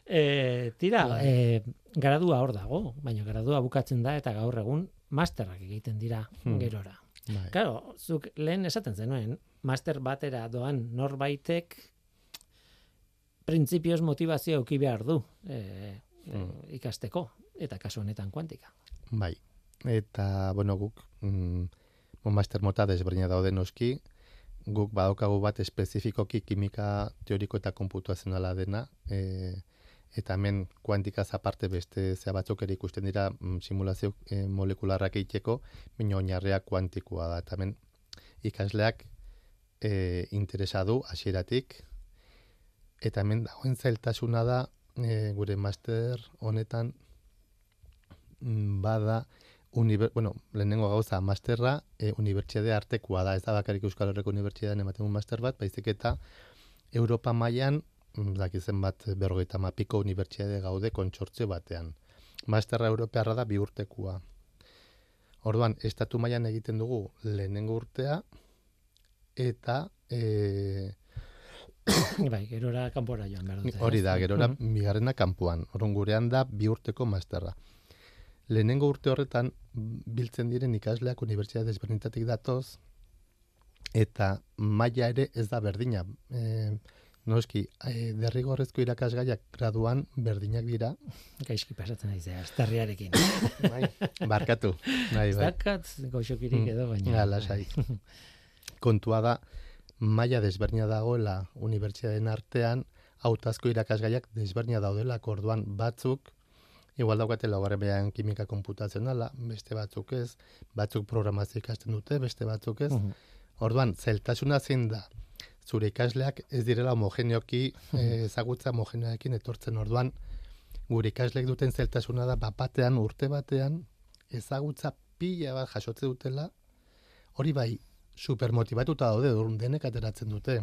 E, tira, Bai. e, gradua hor dago, baina gradua bukatzen da eta gaur egun masterrak egiten dira Hmm. gerora. bai. Claro, zuk lehen esaten zenuen, master batera doan norbaitek printzipioz motivazio euki behar du e, e, ikasteko, eta kasu honetan kuantika. Bai. Eta, bueno, guk, mm, master mota desberdina daude noski, guk badaukagu bat espezifikoki kimika teoriko eta konputuazionala dena, e, eta hemen kuantikaz aparte beste zea batzuk ere ikusten dira mm, simulazio e, molekularrak egiteko, baina oinarria kuantikoa da. Eta hemen ikasleak e, interesa du hasieratik eta hemen dagoen zailtasuna da e, gure master honetan bada uniber, bueno, lehenengo gauza masterra e, unibertsitate artekoa da, ez da bakarrik Euskal Herriko Unibertsitatean ematen du master bat, baizik eta Europa mailan mm, dakizen bat berrogeita mapiko unibertsitate gaude kontsortzio batean. Masterra europearra da bi urtekoa. Orduan, estatu mailan egiten dugu lehenengo urtea, eta e, bai, gerora kanpora joan behar hori da, gerora Mhm. bigarrena kanpoan. Orduan gurean da bi urteko masterra. Lehenengo urte horretan biltzen diren ikasleak unibertsitate desberdinetatik datoz eta maila ere ez da berdina. E, noski, e, derrigorrezko irakasgaiak graduan berdinak dira. Gaizki pasatzen naiz, azterriarekin. Bai, barkatu. Bai, bai. dakat goxokirik Mm. edo, baina... Ja, lasai. Kontua da, maila desberdina dagoela unibertsitateen artean, hautazko irakasgaiak desberdina daudela, orduan batzuk igual daukate laugarren behan kimika komputazionala, beste batzuk ez, batzuk programazio ikasten dute, beste batzuk ez. Mhm. Orduan, zeltasuna zein da, zure ikasleak ez direla homogeneoki eh, ezagutza homogeneoekin etortzen orduan, gure ikasleek duten zeltasuna da, bapatean, urte batean, ezagutza pila bat jasotze dutela, hori bai, supermotibatuta daude, denek ateratzen dute.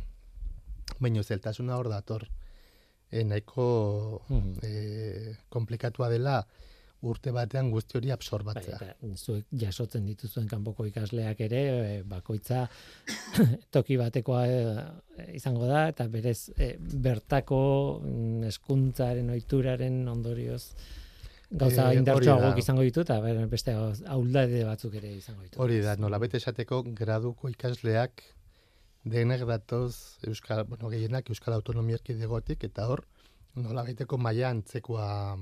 Baina zeltasuna hor dator. E, nahiko Mhm. e, komplikatua dela urte batean guzti hori Bai, absorbatzea. eta zuek jasotzen dituzuen kanpoko ikasleak ere e, bakoitza toki batekoa e, izango da eta berez e, bertako mm, hezkuntzaren ohituraren ondorioz gauza Eh, hori indartsuagoak da. izango ditu eta beste ahuldade batzuk ere izango ditu. Hori da, nolabait esateko graduko ikasleak denek datoz Euskal, bueno, gehienak Euskal Autonomia Erkidegotik eta hor nolabaiteko maila antzekoa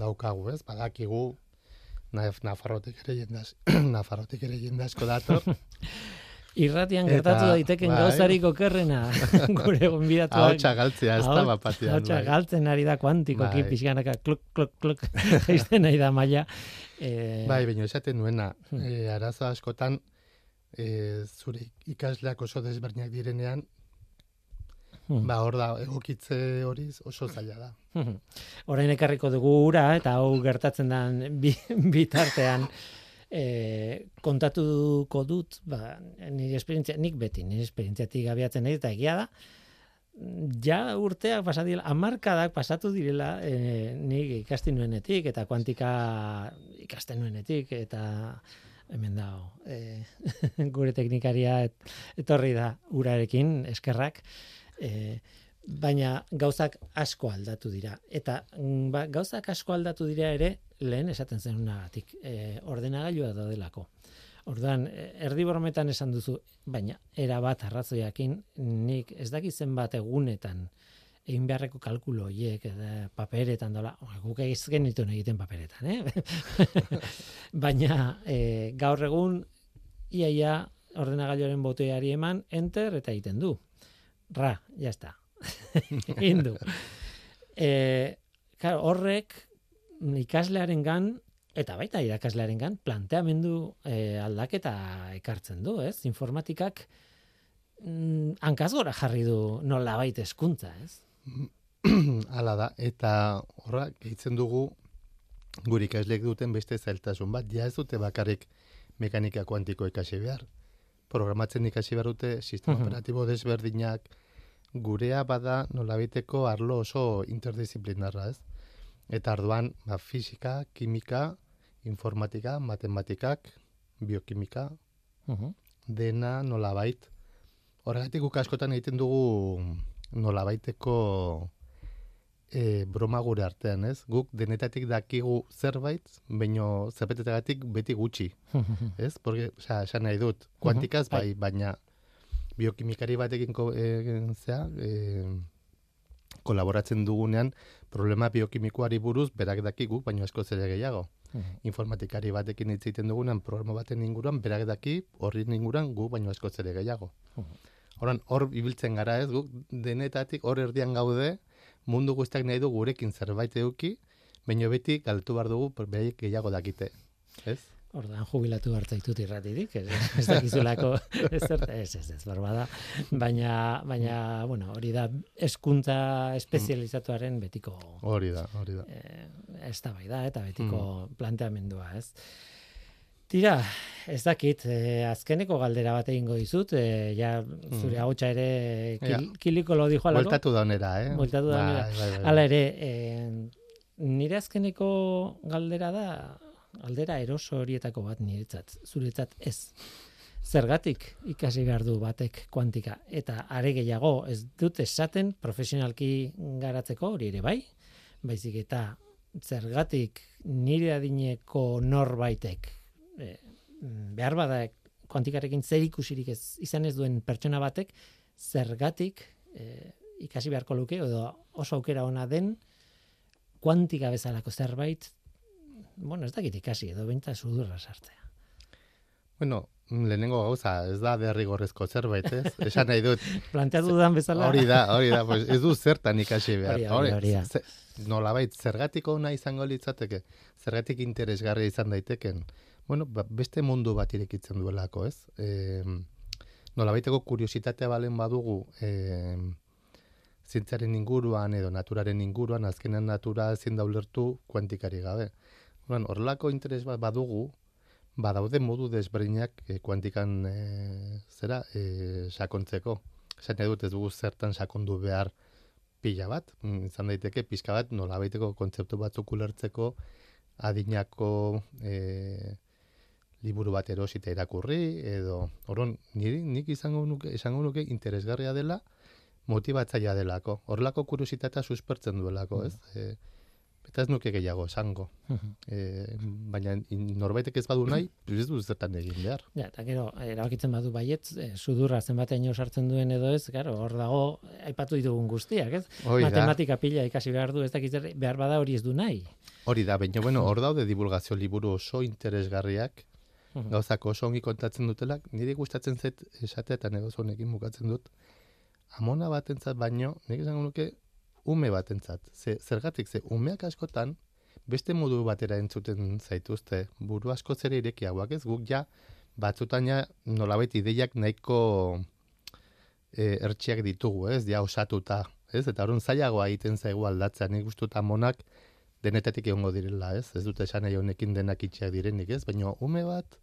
daukagu, ez? Badakigu Naf Nafarrotik ere jendaz, Nafarrotik ere jende asko dator. Irratian gertatu daiteken bai. gauzarik okerrena gure gonbidatuak. Ahotsa galtzea, ez da bapatean. ahotsa bai. galtzen ari da kuantikoki Bai. pixkanaka kluk kluk kluk jaisten ari da maila. Eh, Bai, baina esaten nuena, e, arazo askotan e, zure ikasleak oso desberdinak direnean, hmm. ba hor da egokitze hori oso zaila da. Orain ekarriko dugu ura eta hau gertatzen den bi, bitartean e, kontatuko dut, ba, nire esperientzia, nik beti, nire esperientziatik abiatzen nahi eta egia da, ja urteak pasadila, amarkadak pasatu direla e, nik ikasten nuenetik eta kuantika ikasten nuenetik eta hemen dago e, gure teknikaria et, etorri da urarekin eskerrak. E, baina gauzak asko aldatu dira. Eta mm, ba, gauzak asko aldatu dira ere lehen esaten zenunagatik e, ordenagailua daudelako. Orduan, e, erdi bormetan esan duzu, baina era bat arrazoiakin nik ez dakit zenbat egunetan egin beharreko kalkulo horiek eta paperetan dola, guk ez genituen egiten paperetan, eh? baina e, gaur egun iaia ordenagailuaren botoiari eman enter eta egiten du. Ra, ya está. Egin du. E, claro, horrek ikaslearen gan eta baita irakaslearen gan planteamendu e, aldaketa ekartzen du, ez? Informatikak mm, hankaz gora jarri du nola baita eskuntza, ez? Hala da, eta horra, gehitzen dugu gure ikasleek duten beste zailtasun bat, ja ez dute bakarrik mekanika kuantiko ikasi behar. Programatzen ikasi behar dute, sistema Mhm. operatibo desberdinak, gurea bada nolabiteko arlo oso interdisciplinarra, ez? Eta arduan, ba, fisika, kimika, informatika, matematikak, biokimika, dena nolabait. Horregatik guk askotan egiten dugu nolabaiteko e, broma gure artean, ez? Guk denetatik dakigu zerbait, baino zerbaitetagatik beti gutxi, ez? Porque, osea, esan nahi dut, kuantikaz bai. bai, baina biokimikari batekin ko, e, zea, e, kolaboratzen dugunean, problema biokimikoari buruz berak dakigu, baino asko ere gehiago. Informatikari batekin hitz egiten dugunean, programa baten inguruan, berak daki, horri inguruan, gu baino asko ere gehiago. Horan, hor ibiltzen gara ez, guk denetatik hor erdian gaude, mundu guztiak nahi du gurekin zerbait eduki, baino beti galtu behar dugu beraiek gehiago dakite. Ez? Ordan jubilatu hartzaitut irratitik, ez, ez dakizulako ez ez, ez, ez, barbada. Baina, baina, bueno, hori da eskuntza espezializatuaren betiko Hori da, hori da. eh, eztabaida eta betiko planteamendua, ez? Tira, ez dakit, eh, azkeneko galdera bat egingo dizut, eh, ja zure ahotsa ere kil, Ja. kiliko lo dijo alako. Bueltatu da honera, eh? Bueltatu da honera. Bai, bai, bai, bai. Hala ere, eh, nire azkeneko galdera da, galdera eroso horietako bat niretzat, zuretzat ez. Zergatik ikasi behar du batek kuantika eta are gehiago ez dut esaten profesionalki garatzeko hori ere bai, baizik eta zergatik nire adineko norbaitek e, behar bada kuantikarekin zer ikusirik ez izan ez duen pertsona batek zergatik e, ikasi beharko luke edo oso aukera ona den kuantika bezalako zerbait bueno, ez dakit ikasi edo benta sudurra sartzea. Bueno, lehenengo gauza, ez da derrigorrezko zerbait, ez? Esan nahi dut. Planteatu dudan bezala. Hori da, hori da, pues, ez du zertan ikasi behar. Hori, hori, hori ze- nolabait, zergatik ona izango litzateke, zergatik interesgarria izan daiteken, bueno, ba, beste mundu bat irekitzen duelako, ez? E, nolabaiteko kuriositatea balen badugu, e, zientziaren inguruan edo naturaren inguruan, azkenean natura ezin da ulertu kuantikari gabe. Bueno, horrelako interes bat badugu, badaude modu desberdinak e, kuantikan e, zera e, sakontzeko. Nahi dut ez dugu zertan sakondu behar pila bat, mm, izan daiteke pixka bat nolabaiteko kontzeptu batzuk ulertzeko adinako e, liburu bat erosita irakurri edo orron niri nik izango nuke izango nuke interesgarria dela motibatzailea delako. Horrelako kuriositatea suspertzen duelako, ez? E, eta ez nuke gehiago esango. E, baina in- norbaitek ez badu nahi, ez du zertan egin behar. Ja, eta gero, erabakitzen badu baietz, e, sudurra zenbateino sartzen duen edo ez, claro, hor dago, aipatu ditugun guztiak, ez? Hoi da, Matematika pila ikasi behar du, ez dakit behar bada hori ez du nahi. hori da, baina bueno, hor daude divulgazio liburu oso interesgarriak, Mhm. gauzak oso ongi kontatzen dutelak, niri gustatzen zait esatea eta negoz honekin bukatzen dut, amona batentzat baino, nik esango nuke, ume batentzat. Ze, zergatik, ze umeak askotan, beste modu batera entzuten zaituzte, buru asko zere irekiagoak ez, guk ja, batzutan ja, nolabait ideiak nahiko e, ertxiak ditugu, ez, ja osatuta, ez, eta horren zailagoa egiten zaigu aldatzea, nik gustut amonak denetatik egongo direla, ez, ez dute esan nahi honekin denak itxiak direnik, ez, baina ume bat,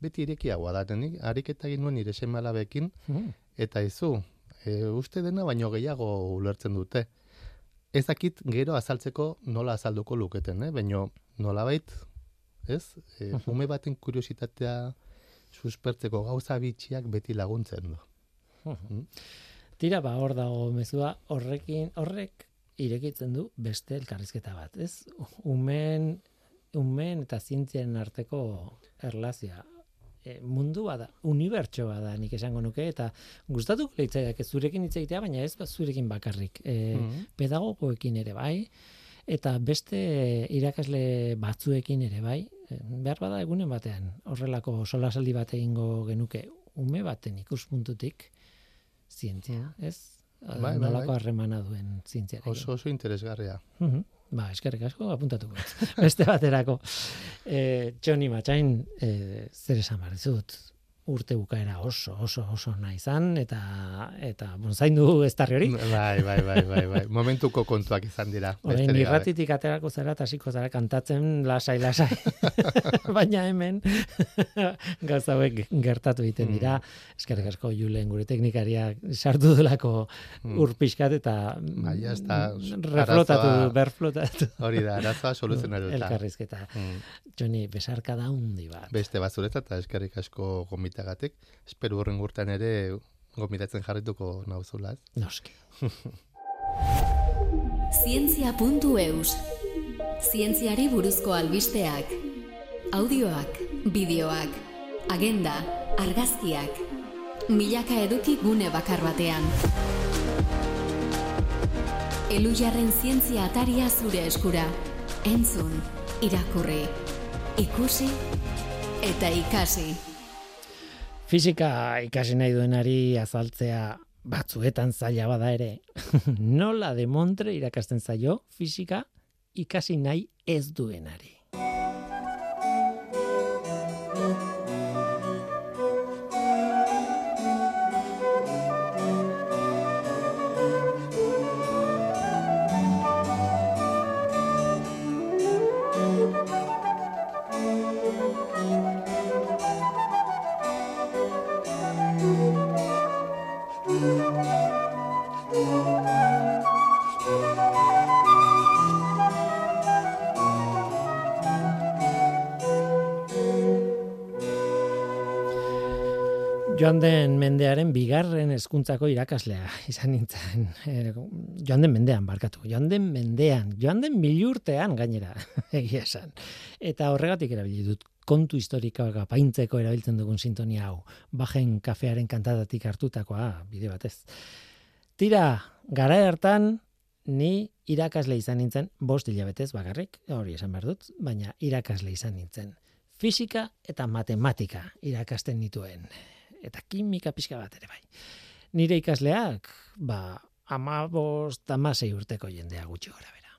beti irekiagoa da, nik ariketa egin nuen nire semalabekin, Mhm. eta izu, e, uste dena baino gehiago ulertzen dute. Ez dakit gero azaltzeko nola azalduko luketen, eh? baino nolabait, ez? E, ume baten kuriositatea suspertzeko gauza bitxiak beti laguntzen du. Tira, ba, hor dago mezua, horrekin, horrek irekitzen du beste elkarrizketa bat, ez? Umen, umen eta zientziaren arteko erlazioa. E, mundua da, unibertsoa da, nik esango nuke, eta gustatuko leitzaidak zurekin hitz egitea, baina ez ba zurekin bakarrik. E, Mhm. pedagogoekin ere bai, eta beste irakasle batzuekin ere bai, e, behar bada egunen batean, horrelako solasaldi bat egingo genuke, ume baten ikuspuntutik, zientzia, ez? Bai, bai, Nolako bai. harremana duen zientziarekin. Oso oso interesgarria. Mhm. Ba, eskerrik asko apuntatuko. Beste baterako. Eh, Johnny Matxain, eh, zer esan behar dizut? Urte bukaera oso, oso, oso nahi izan, eta, eta bon, zaindu ez tarri hori. Bai, bai, bai, bai, bai. Momentuko kontuak izan dira. Gabe. irratitik aterako zara eta hasiko zara kantatzen lasai lasai. Baina hemen gauza hauek gertatu egiten dira. Eskerrik asko Julen gure teknikaria sartu delako Mm. ur pixkat eta Bai, mm, reflotatu, Arazoa- berflotatu Hori da, arazoa soluzionatuta. elkarrizketa. Mm. Johnny, besarka da hundi bat. Beste bazuretzat eta eskerrik asko gomitagatik. Espero horren gurtan ere gomitatzen jarrituko nauzula, ez? Noski. Zientzia.eus Zientziari buruzko albisteak Audioak, bideoak, agenda, argazkiak Milaka eduki gune bakar batean Elujarren zientzia ataria zure eskura Entzun, irakurri, ikusi eta ikasi Fisika ikasi nahi duenari azaltzea batzuetan zaila bada ere. Nola de Montre irakasten zaio fisika ikasi nahi ez duenari. Joan den mendearen bigarren hezkuntzako irakaslea izan nintzen. Eh, joan den mendean, barkatu. Joan den mendean, joan den milurtean gainera, egia esan. Eta horregatik erabili dut kontu historikoak apaintzeko erabiltzen dugun sintonia hau. Bajen kafearen kantatatik hartutakoa, bide batez. Tira, gara hartan, ni irakasle izan nintzen, bost hilabetez bakarrik, hori esan behar dut, baina irakasle izan nintzen. Fisika eta matematika irakasten nituen. Eta kimika pixka bat ere bai. Nire ikasleak, ba, amabos, tamasei urteko jendea gutxi gora bera.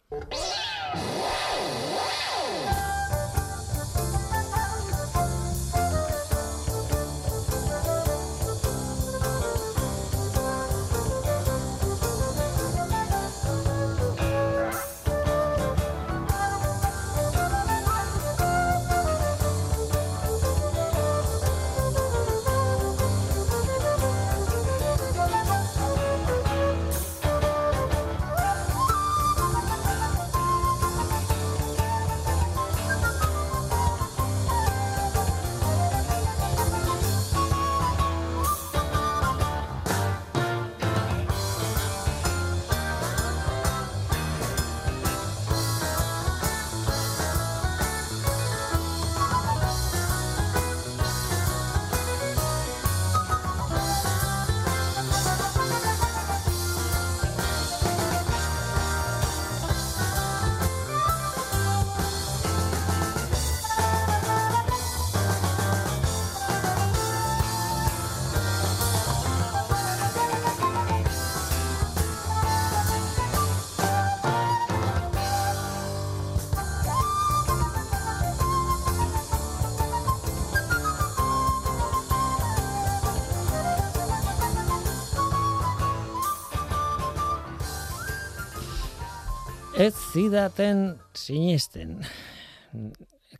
Zidaten sinisten.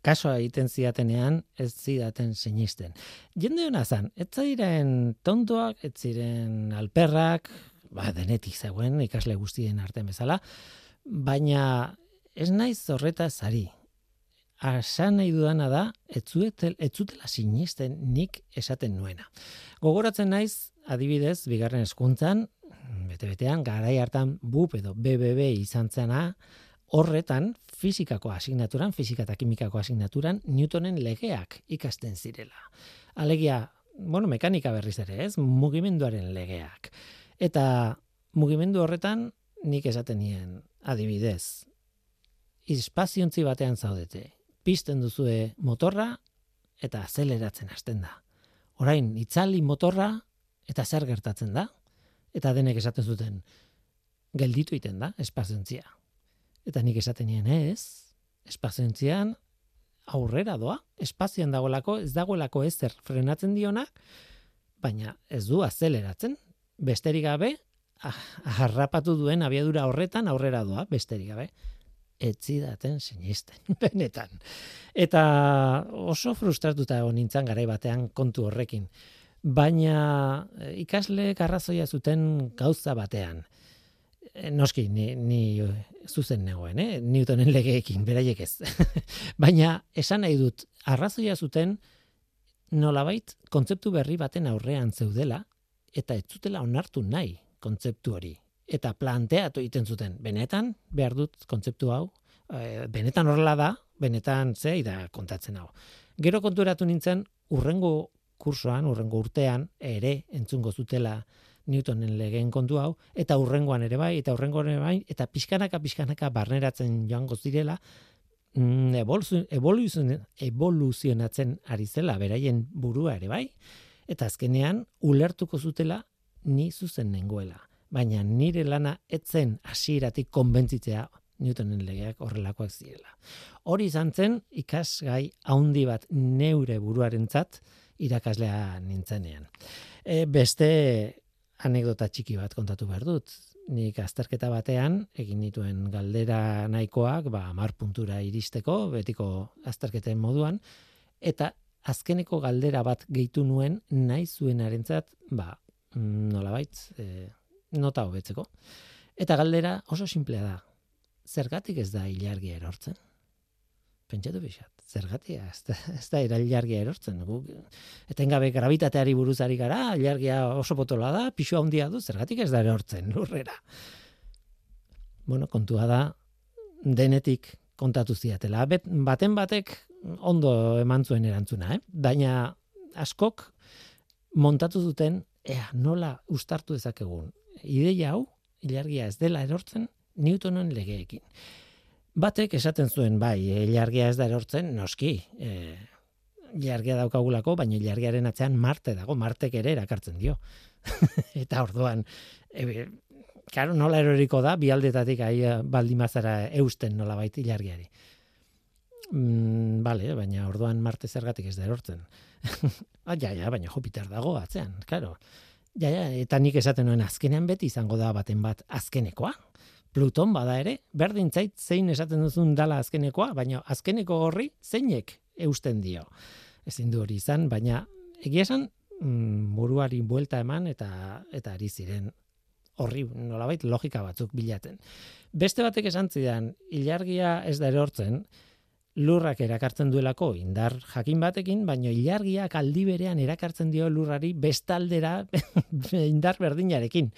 Kasoa egiten zidatenean, ez zidaten sinisten. Jende hona zan, ez ziren tontoak, ez ziren alperrak, ba, denetik zegoen ikasle guztien artean bezala, baina ez naiz horretaz ari. Asan nahi dudana da, ez zuetel- ez zutela sinisten nik esaten nuena. Gogoratzen naiz, adibidez, bigarren eskuntzan, bete-betean, garai hartan BUP edo BBB izan zena, horretan, fizikako asignaturan, fizika eta kimikako asignaturan, Newtonen legeak ikasten zirela. Alegia, bueno, mekanika berriz ere, ez? Mugimenduaren legeak. Eta mugimendu horretan, nik esaten nien, adibidez, espaziontzi batean zaudete, pizten duzue motorra, eta azeleratzen hasten da. Orain, itzali motorra, eta zer gertatzen da? Eta denek esaten zuten, gelditu iten da, espaziontzia. Eta nik esaten nien ez, espaziontzian aurrera doa, espazioan dagoelako, ez dagoelako ezer frenatzen dionak, baina ez du azeleratzen, besterik gabe, ah, harrapatu duen abiadura horretan aurrera doa, besterik gabe. Etzidaten sinisten, benetan. Eta oso frustratuta egon nintzen garai batean kontu horrekin. Baina eh, ikasle arrazoia zuten gauza batean. Eh, Noski, ni, ni zuzen negoen, eh? Newtonen legeekin, beraiek ez. Baina esan nahi dut, arrazoia zuten nolabait kontzeptu berri baten aurrean zeudela eta ez zutela onartu nahi kontzeptu hori. Eta planteatu egiten zuten, benetan behar dut kontzeptu hau, eh, benetan horrela da, benetan ze da kontatzen hau. Gero konturatu nintzen, urrengo kursoan, urrengo urtean, ere entzungo zutela Newtonen legeen kontu hau, eta urrengoan ere bai, eta urrengoan ere bai, eta pixkanaka pixkanaka barneratzen joango zirela, mm, evoluzio- evoluzio- evoluzionatzen ari zela beraien burua ere bai, eta azkenean ulertuko zutela ni zuzen nengoela. Baina nire lana etzen hasieratik konbentzitzea Newtonen legeak horrelakoak zirela. Hori izan zen ikasgai haundi bat neure buruarentzat irakaslea nintzenean. E, beste anekdota txiki bat kontatu behar dut. Nik azterketa batean egin dituen galdera nahikoak, ba, amar puntura iristeko, betiko azterketen moduan, eta azkeneko galdera bat gehitu nuen nahi zuenarentzat, ba, nolabait, e, nota hobetzeko. Eta galdera oso simplea da. Zergatik ez da ilargia erortzen? Pentsatu pixat, zergatik ez da, ez da ilargia erortzen. Guk, etengabe gravitateari buruzari gara, ilargia oso potola da, pixua handia du, zergatik ez da erortzen lurrera. Bueno, kontua da, denetik kontatu ziatela. Bet, baten batek ondo eman zuen erantzuna, eh? baina askok montatu duten, ea, nola ustartu dezakegun. Ideia hau, ilargia ez dela erortzen, Newtonen legeekin. Batek esaten zuen, bai, ilargia ez da erortzen, noski, e, ilargia daukagulako, baina ilargiaren atzean Marte dago, Martek ere erakartzen dio. eta orduan, e, Karo, nola eroriko da, bialdetatik ahi baldimazara eusten nola baita ilargiari. Mm, vale, baina orduan Marte zergatik ez da erortzen. ah, ja, ja, baina Jupiter dago atzean, claro. Ja, ja, eta nik esaten nuen azkenean beti izango da baten bat azkenekoa. Pluton bada ere, berdin zait zein esaten duzun dala azkenekoa, baina azkeneko horri zeinek eusten dio. Ezin du hori izan, baina egia esan mm, buruari buelta eman eta eta ari ziren horri nolabait logika batzuk bilaten. Beste batek esan zidan, ilargia ez da erortzen, lurrak erakartzen duelako indar jakin batekin, baino ilargiak aldi berean erakartzen dio lurrari bestaldera indar berdinarekin.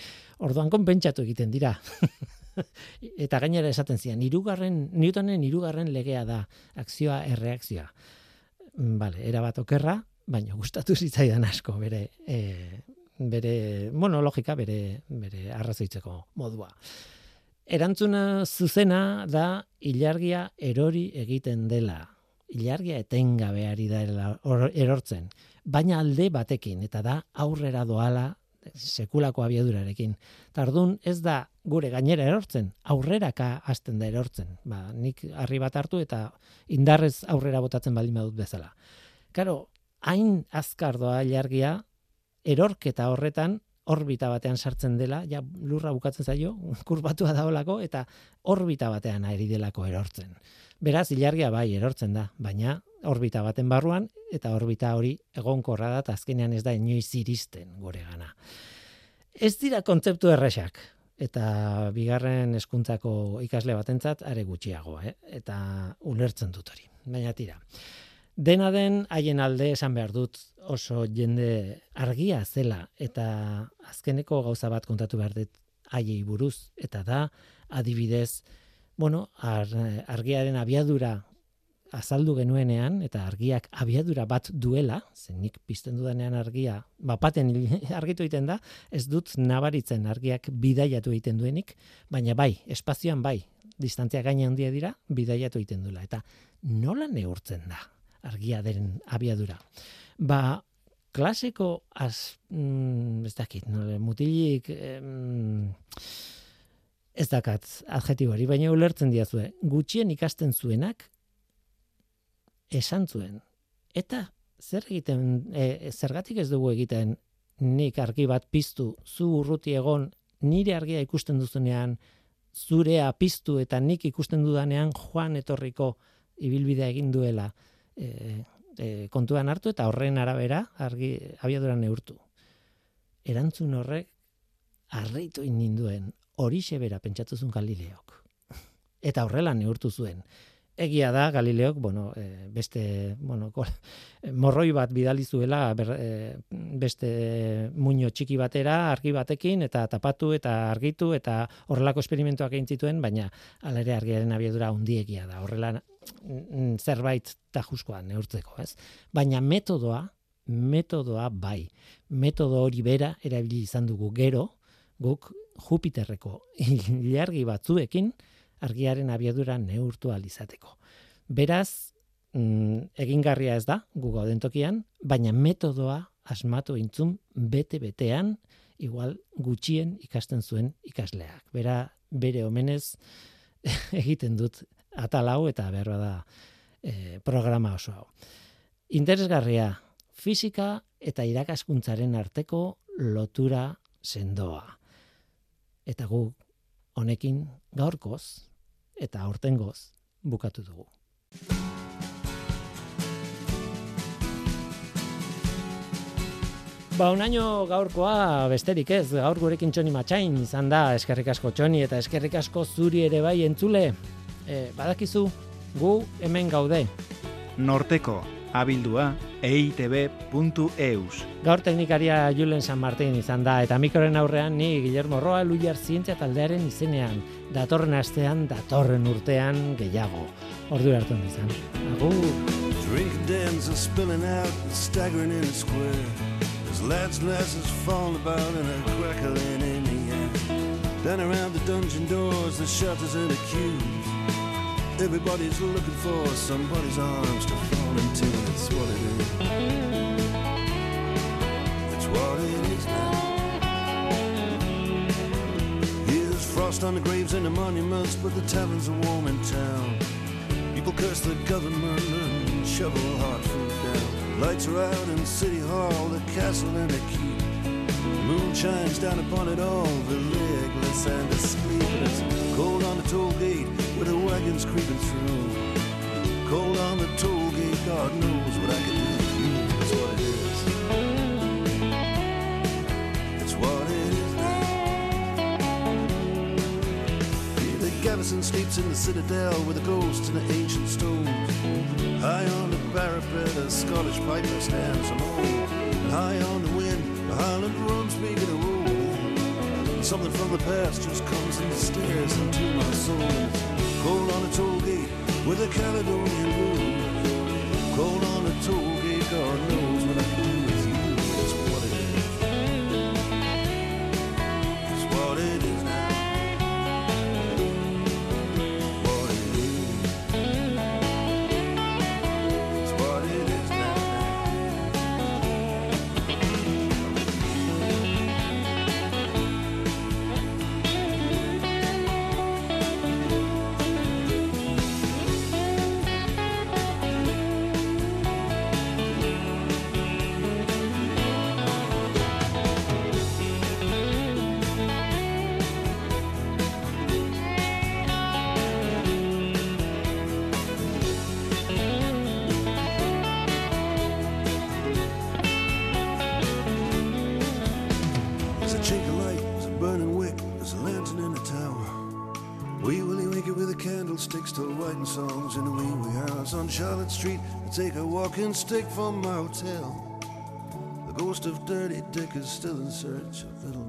Orduan konpentsatu egiten dira. Eta gainera esaten zian, irugarren, Newtonen irugarren legea da, akzioa erreakzioa. Bale, era bat okerra, baina gustatu zitzaidan asko bere, e, bere, bueno, logika bere, bere arrazoitzeko modua erantzuna zuzena da ilargia erori egiten dela. Ilargia etengabeari da erortzen, baina alde batekin eta da aurrera doala sekulako abiadurarekin. Tardun ez da gure gainera erortzen, aurreraka hasten da erortzen. Ba, nik harri bat hartu eta indarrez aurrera botatzen baldin badut bezala. Karo, hain azkar doa ilargia erorketa horretan orbita batean sartzen dela, ja lurra bukatzen zaio, kurbatua daolako, eta orbita batean ari delako erortzen. Beraz, ilargia bai erortzen da, baina orbita baten barruan, eta orbita hori egonkorra da, eta azkenean ez da inoiz iristen gure gana. Ez dira kontzeptu erresak, eta bigarren eskuntzako ikasle batentzat are gutxiago, eh? eta ulertzen dut hori. Baina tira. Dena den haien alde esan behar dut oso jende argia zela eta azkeneko gauza bat kontatu behar dut haiei buruz eta da adibidez bueno, ar, argiaren abiadura azaldu genuenean eta argiak abiadura bat duela, zenik pizten dudanean argia bapaten argitu egiten da, ez dut nabaritzen argiak bidaiatu egiten duenik, baina bai, espazioan bai, distantzia gaina handia dira, bidaiatu egiten duela. Eta nola neurtzen da? argia den abiadura. Ba, klaseko az, mm, ez dakit, no, mutilik mm, ez dakat adjetibori, baina ulertzen diazue, gutxien ikasten zuenak esan zuen. Eta zer egiten, e, zergatik ez dugu egiten nik argi bat piztu, zu urruti egon, nire argia ikusten duzunean, zurea piztu eta nik ikusten dudanean joan etorriko ibilbidea egin duela e, e, kontuan hartu eta horren arabera argi abiadura neurtu. Erantzun horrek arreitu ninduen hori bera pentsatuzun Galileok. Eta horrela neurtu zuen. Egia da Galileok, bueno, e, beste, bueno, morroi bat bidali zuela e, beste muño txiki batera, argi batekin eta tapatu eta argitu eta horrelako esperimentuak egin zituen, baina hala ere argiaren abiadura hundiegia da. Horrela Mm, zerbait tajuskoa neurtzeko, ez? Baina metodoa, metodoa bai. Metodo hori bera erabili izan dugu gero, guk Jupiterreko ilargi batzuekin argiaren abiadura neurtu alizateko. Beraz, mm, egingarria ez da, gu gauden tokian, baina metodoa asmatu intzun bete-betean, igual gutxien ikasten zuen ikasleak. Bera, bere omenez egiten dut atal hau eta berroa da e, programa oso hau. Interesgarria, fisika eta irakaskuntzaren arteko lotura sendoa. Eta gu honekin gaurkoz eta aurtengoz bukatu dugu. Ba, unaino gaurkoa besterik ez, gaur gurekin txoni matxain izan da, eskerrik asko txoni eta eskerrik asko zuri ere bai entzule e, badakizu gu hemen gaude. Norteko abildua eitb.eus Gaur teknikaria Julen San Martin izan da, eta mikroren aurrean ni Guillermo Roa Luiar zientzia taldearen izenean, datorren astean, datorren urtean gehiago. Ordu hartu izan. Agur! Drink dens are spilling out and staggering in a square There's lads lasses falling about and a crackling in the air Down around the dungeon doors, the shutters and the queues Everybody's looking for somebody's arms to fall into. That's what it is. That's what it is now. Here's frost on the graves and the monuments, but the taverns are warm in town. People curse the government and shovel hard food down. Lights are out in City Hall, the castle and the keep. Moon shines down upon it all, the legless and the sleepless. Cold on the toll gate with the wagons creeping through. Cold on the toll God knows what I can do for you. That's what it is. It's what it is now. Garrison sleeps in the citadel with the ghosts and the ancient stones. High on the parapet, a Scottish piper stands alone. And high on the wind, the Highland drums begin to roll. Something from the past just comes and stares into my soul. Cold on the toll gate with a Caledonian blues roll on a toll gate or Street. I take a walking stick from my hotel. The ghost of Dirty Dick is still in search of Little